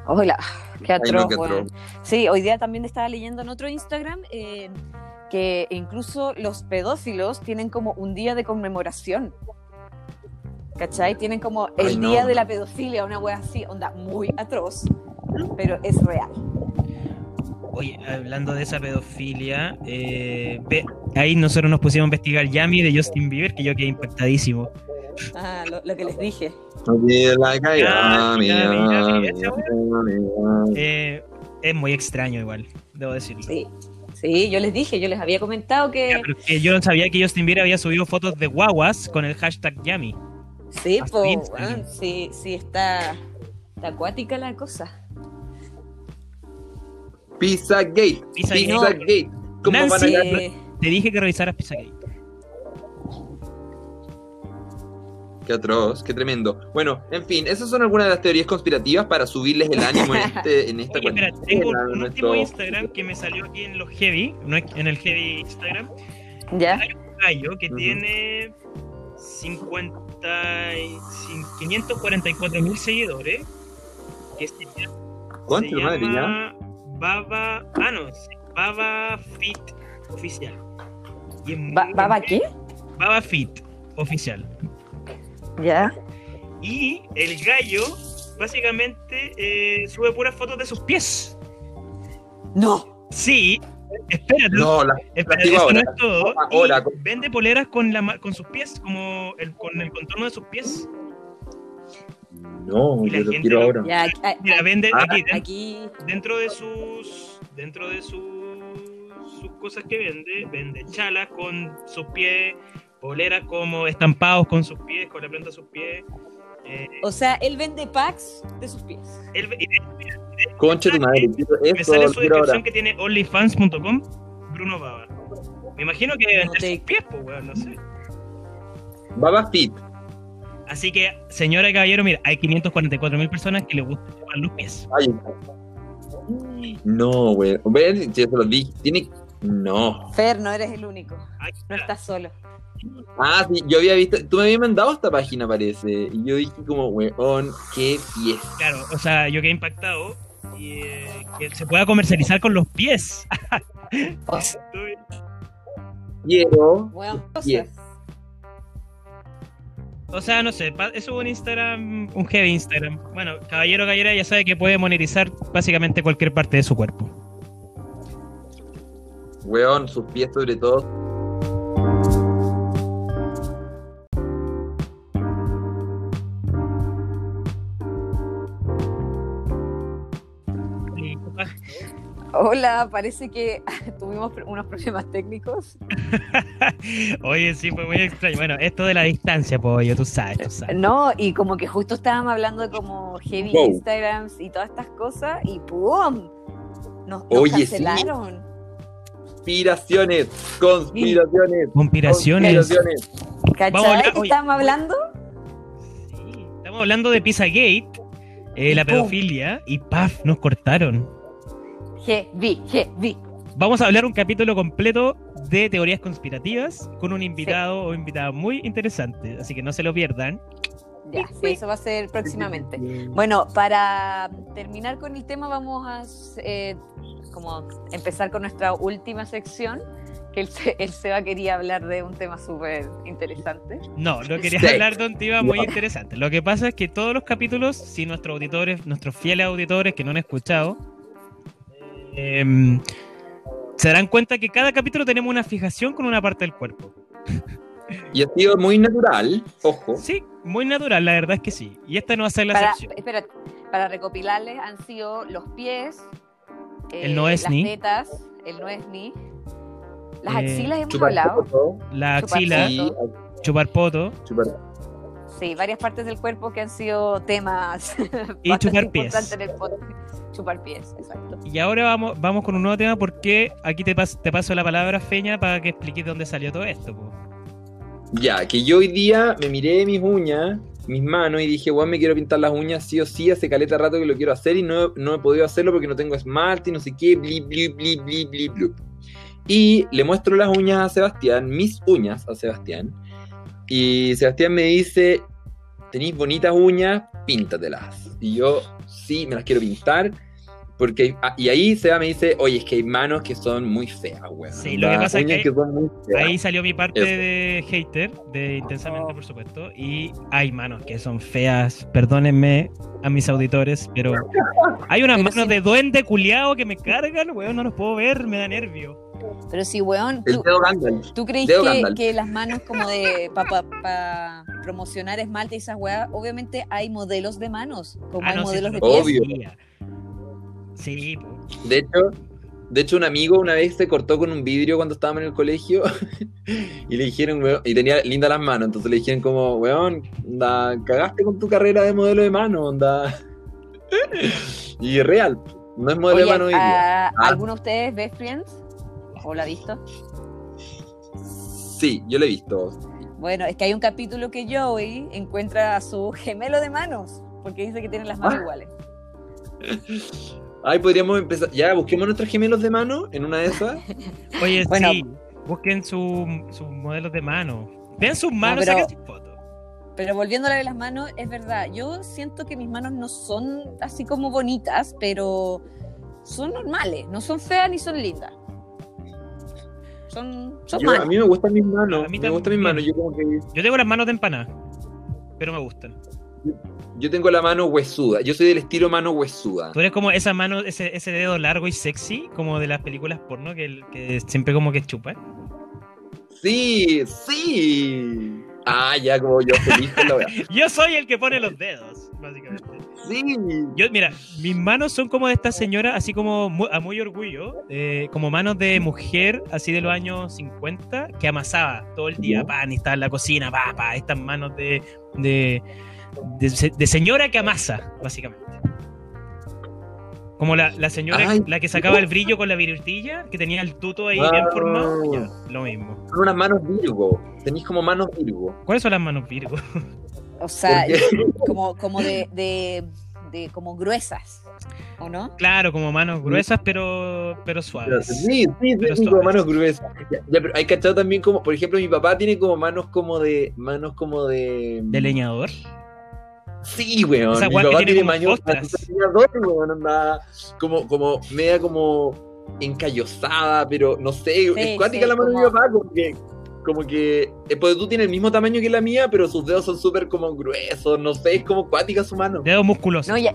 Hola, qué Ay, no, atroz, qué weón. atroz. Sí, hoy día también estaba leyendo en otro Instagram eh, que incluso los pedófilos tienen como un día de conmemoración. ¿Cachai? Tienen como el Ay, no. día de la pedofilia, una wea así, onda muy atroz, pero es real. Oye, hablando de esa pedofilia, eh, ve- ahí nosotros nos pusimos a investigar Yami de Justin Bieber, que yo quedé impactadísimo. Ah, lo, lo que les dije. Ya, ya, ya. Eh, es muy extraño igual, debo decirlo. Sí, Sí, yo les dije, yo les había comentado Ya, que pero que yo no sabía que Justin Bieber había subido fotos de guaguas con el hashtag Yami. sí, weón, sí, sí está, está acuática la cosa. Pizzagate. Pizzagate. Pizzagate. ¿Cómo van a Nancy. Eh, Te dije que revisaras Pizzagate. Qué atroz, qué tremendo. Bueno, en fin, esas son algunas de las teorías conspirativas para subirles el ánimo en, este, en esta Oye, espera, tengo en un nuestro- último Instagram que me salió aquí en los heavy, no en el heavy Instagram. ya, Un gallo que tiene 50 y- cin- 544 mil seguidores. Que se, llama- Concha se madre, ya. llama Baba. Ah, no, Baba Fit Oficial. ¿Baba qué? Baba Fit Oficial. Ya. Y el gallo, básicamente, eh, sube puras fotos de sus pies. No. Sí, espérate. No, la, espérate, eso ahora. no es todo. Ahora, Y vende poleras con, la, ma- con sus pies, como el, con el contorno de sus pies. no, Y la yo lo gente quiero lo- ahora. Ya, a- Mira, vende Ah, aquí, den- aquí. dentro de sus dentro de sus sus cosas que vende vende chalas con sus pies poleras como estampados con sus pies con la planta de sus pies eh, O sea, él vende packs de sus pies. él- y Concha de tu madre, me esto, sale su ahora. descripción que tiene onlyfans.com Bruno Baba me imagino que debe No te- sus pies pues weón, no sé Baba Fit. así que señora y caballero mira hay 544 mil personas que les gusta chupar los pies Ay. No, güey. Ven, ya se lo dije. Tiene. No. Fer, no eres el único. Ay, No estás solo. Ah, sí, yo había visto. Tú me habías mandado esta página, parece. Y yo dije, como, weón, qué pies. claro o sea yo quedé impactado y eh, que se pueda comercializar con los pies Quiero. Bueno, Yes. cosas. O sea, no sé, eso un Instagram, un heavy Instagram. Bueno, caballero gallera ya sabe que puede monetizar básicamente cualquier parte de su cuerpo. Weón, sus pies sobre todo. Hola, parece que tuvimos unos problemas técnicos. Oye, sí, fue muy extraño. Bueno, esto de la distancia, pollo, tú sabes, tú sabes. No, y como que justo estábamos hablando de como heavy Wow. Instagrams y todas estas cosas y ¡pum! Nos, nos Oye, sí. cancelaron. Conspiraciones. Conspiraciones. Conspiraciones. Conspiraciones. ¿Cachai? Vamos a hablar- ¿Qué oye. estábamos hablando? Sí, estamos hablando de Pizzagate, eh, la pum. pedofilia, y ¡paf! Nos cortaron. Heavy, heavy. Vamos a hablar un capítulo completo de teorías conspirativas con un invitado o invitada muy interesante, así que no se lo pierdan. Ya, sí, eso va a ser próximamente. Bueno, para terminar con el tema vamos a eh, como empezar con nuestra última sección, que el, el Seba quería hablar de un tema súper interesante. No, no quería Sí. hablar de un tema muy interesante. Lo que pasa es que todos los capítulos, si nuestros auditores, nuestros fieles auditores que no han escuchado, em, se darán cuenta que cada capítulo tenemos una fijación con una parte del cuerpo. Y ha sido muy natural. Ojo. Sí, muy natural, la verdad es que sí. Y esta no va a ser la Para, excepción. espera, para recopilarles han sido los pies, eh, El no es las ni. tetas, el no es ni, las Eh, axilas hemos Chupar hablado. poto. La chupar axila, Sí, chupar poto chupar. Sí, varias partes del cuerpo que han sido temas Y chupar pies. importantes en el podcast. Chupar pies, exacto. Y ahora vamos, vamos con un nuevo tema porque aquí te, pas- te paso la palabra, Feña, para que expliques dónde salió todo esto. po. Ya, que yo hoy día me miré mis uñas, mis manos, y dije, weón, me quiero pintar las uñas sí o sí, hace caleta rato que lo quiero hacer y no, no he podido hacerlo porque no tengo esmalte y no sé qué, bli, bli, bli, bli, bli, blup. Y le muestro las uñas a Sebastián, mis uñas a Sebastián, y Sebastián me dice, tenéis bonitas uñas, píntatelas. Y yo, sí, me las quiero pintar. Porque, ah, y ahí Seba me dice, oye, es que hay manos que son muy feas, weón. Sí, lo que pasa es que son muy feas. Ahí salió mi parte Eso. de hater, de intensamente, por supuesto. Y hay manos que son feas. Perdónenme a mis auditores, pero hay unas manos de duende culiao que me cargan, weón. No los puedo ver, me da nervio. Pero sí, weón, El tú. ¿tú crees dedo que, las manos como de para promocionar esmalte y esas weas, obviamente hay modelos de manos, como Ah, hay no, sí, modelos de pies? Obvio. Sí. De hecho, De hecho, un amigo una vez se cortó con un vidrio cuando estábamos en el colegio y le dijeron, weón, y tenía lindas las manos, entonces le dijeron como, weón, onda, cagaste con tu carrera de modelo de mano, onda. y es real, no es modelo Oye, de mano hoy día. ¿a- Ah. ¿Alguno de ustedes ve Friends? ¿O la ha visto? Sí, yo lo he visto. Bueno, es que hay un capítulo que Joey encuentra a su gemelo de manos, porque dice que tienen las manos Ah. iguales. Ay, podríamos empezar. Ya, busquemos nuestros gemelos de mano en una de esas. Oye, Bueno. sí, busquen su- sus modelos de mano. Vean sus manos, pero- saquen sus fotos. Pero volviendo a lo de las manos, es verdad, yo siento que mis manos no son así como bonitas, pero son normales, no son feas ni son lindas. Son, son Yo- a mí me gustan mis manos. A mí me gustan mis manos. Yo como que Yo tengo las manos de empanada, pero me gustan. yo tengo la mano huesuda. Yo soy del estilo mano huesuda. Tú eres como esa mano, ese, ese dedo largo y sexy, como de las películas porno, que, siempre como que chupa. Sí, sí. Ah, ya como yo feliz con la. Yo soy el que pone los dedos, básicamente. Sí. Yo, mira, mis manos son como de esta señora, así como mu- a muy orgullo, eh, como manos de mujer, así de los años 50, que amasaba todo el día pan y estaba en la cocina, pa, pa, estas manos de, de, de, se- de señora que amasa, básicamente. Como la, la señora, Ay, la que sacaba el brillo con la virutilla, que tenía el tuto ahí bien Ah. formado, ya, lo mismo. Son unas manos Virgo. Tenéis como manos Virgo. ¿Cuáles son las manos Virgo? O sea, como, como de, de, de como gruesas, ¿o no? Claro, como manos gruesas, pero, pero suaves. Sí, sí, sí, Pero sí, como suaves. manos gruesas. Ya, ya, pero hay cachado también como, por ejemplo, mi papá tiene como manos como de. Manos como de. De leñador. Sí, weón. Esa Mi weá que papá tiene como manos de leñador, weón, onda, como, como, media como encallosada, pero no sé, es cuática sí, la mano de mi papá, como que. Como que, eh, pues tú tienes el mismo tamaño que la mía, pero sus dedos son súper como gruesos, no sé, es como cuática su mano. Dedos musculosos. No, y,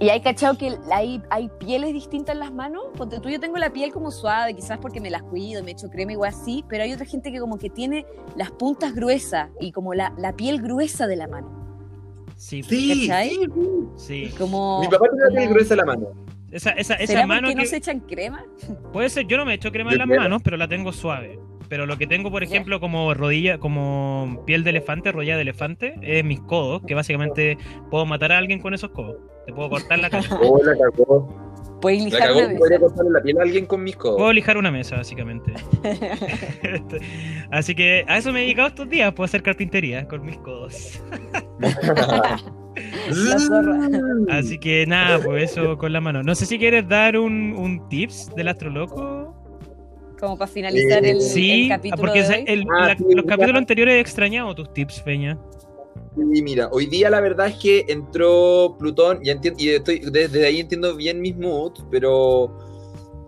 y hay cachado que hay, hay pieles distintas en las manos. Ponte tú, yo tengo la piel como suave, quizás porque me las cuido, me echo crema igual así, pero hay otra gente que como que tiene las puntas gruesas y como la, la piel gruesa de la mano. Sí, Sí, sí. Como, Mi papá tiene la piel gruesa de la mano. Esa, esa, esa ¿Será mano porque no que- se echan crema? puede ser, yo no me echo crema en las manos, pero la tengo suave. Pero lo que tengo, por ejemplo, como rodilla, como piel de elefante, rodilla de elefante, es mis codos, que básicamente puedo matar a alguien con esos codos. Te puedo cortar la cara. Oh, la cagó. Puedes La lijar cagó, una mesa. cortarle la piel a alguien con mis codos. Puedo lijar una mesa, básicamente. Así que a eso me he dedicado estos días, puedo hacer carpintería con mis codos. Así que nada, pues eso con la mano. No sé si quieres dar un, un tips del astroloco. Como para finalizar el, Sí, el capítulo porque de hoy. el- Ah, la- sí, los capítulos anteriores he extrañado tus tips, Peña. Sí, mira, hoy día la verdad es que entró Plutón, ya entiendo, y estoy, desde ahí entiendo bien mis moods, pero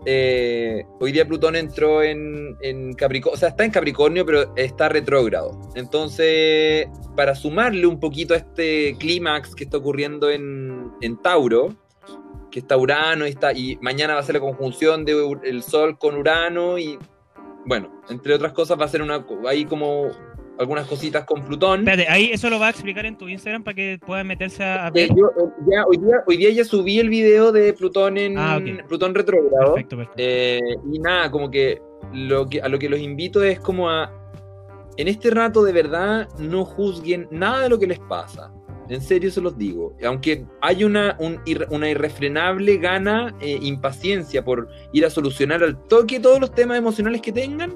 eh, hoy día Plutón entró en, en Capricornio, o sea, está en Capricornio, pero está retrógrado. Entonces, para sumarle un poquito a este clímax que está ocurriendo en, en Tauro, que está Urano y, está, y mañana va a ser la conjunción de Ur- el Sol con Urano y, bueno, entre otras cosas va a ser una, ahí como algunas cositas con Plutón. Espérate, ahí eso lo va a explicar en tu Instagram para que puedan meterse a, Eh, ver. yo, eh, ya, hoy, día, hoy día ya subí el video de Plutón en Ah. Plutón retrógrado. Perfecto, perfecto. Eh, y nada, como que, lo que a lo que los invito es como a. En este rato de verdad no juzguen nada de lo que les pasa. En serio se los digo. Aunque hay una, un una irrefrenable gana, eh, impaciencia por ir a solucionar al toque todos los temas emocionales que tengan,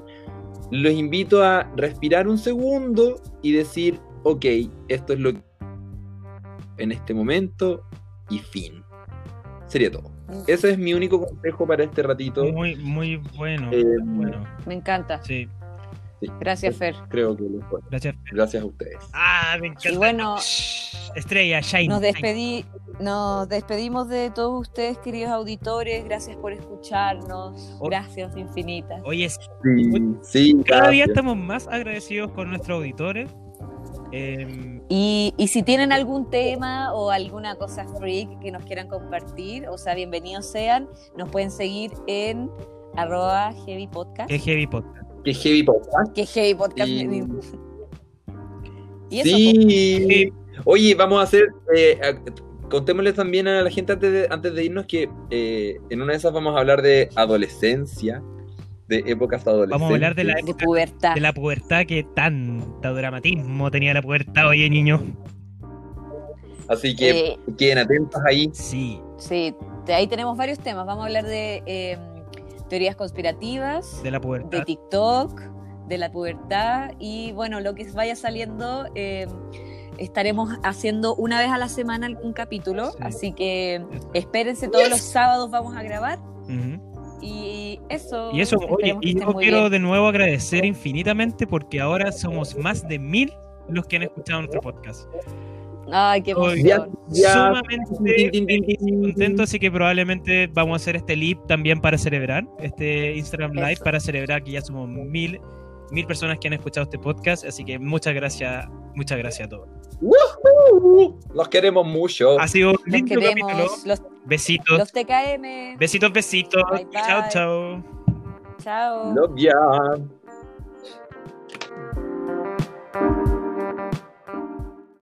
los invito a respirar un segundo y decir, ok, esto es lo que en este momento y fin. Sería todo. Ese es mi único consejo para este ratito. Muy, muy bueno. Eh, bueno, Me encanta. sí. Sí, Gracias, Fer. Creo que lo fue. Gracias. Gracias a ustedes. Ah, me encanta. Y bueno, Estrella, Shine. Nos despedí, nos despedimos de todos ustedes, queridos auditores. Gracias por escucharnos. Oh. Gracias infinitas. Oye, Sí, sí, cada día estamos más agradecidos con nuestros auditores. Eh, Y, y si tienen algún tema o alguna cosa freak que nos quieran compartir, o sea, bienvenidos sean, nos pueden seguir en arroba heavy podcast. Heavy Podcast. Qué heavy podcast. Que heavy podcast. Y- Y eso, pues. Sí. Oye, vamos a hacer. eh, a- contémosles también a la gente antes de, antes de irnos que eh, en una de esas vamos a hablar de adolescencia, de épocas adolescentes. Vamos a hablar de la, De pubertad. de la pubertad que tanto dramatismo tenía la pubertad, oye, niño. Así que Eh, queden atentos ahí. Sí, sí, de ahí tenemos varios temas. Vamos a hablar de eh, teorías conspirativas, de la de pubertad. TikTok, de la pubertad y bueno, lo que vaya saliendo. eh, estaremos haciendo una vez a la semana un capítulo, Sí. así que espérense, todos los sábados vamos a grabar y eso. Y eso, oye, y yo quiero bien. de nuevo agradecer infinitamente porque ahora somos más de mil los que han escuchado nuestro podcast. Ay, qué emoción. Ya. Sumamente Tin, tin, tin, feliz y tin, contento, así que probablemente vamos a hacer este live también para celebrar, este Instagram Live Eso. para celebrar que ya somos mil, mil personas que han escuchado este podcast, así que muchas gracias, muchas gracias a todos. ¡Woohoo! Los queremos mucho. Ha sido un Los lindo capítulo. queremos, los, Besitos, los TKM. besitos, besitos. Bye, bye. Chao, chao. Chao. Love ya.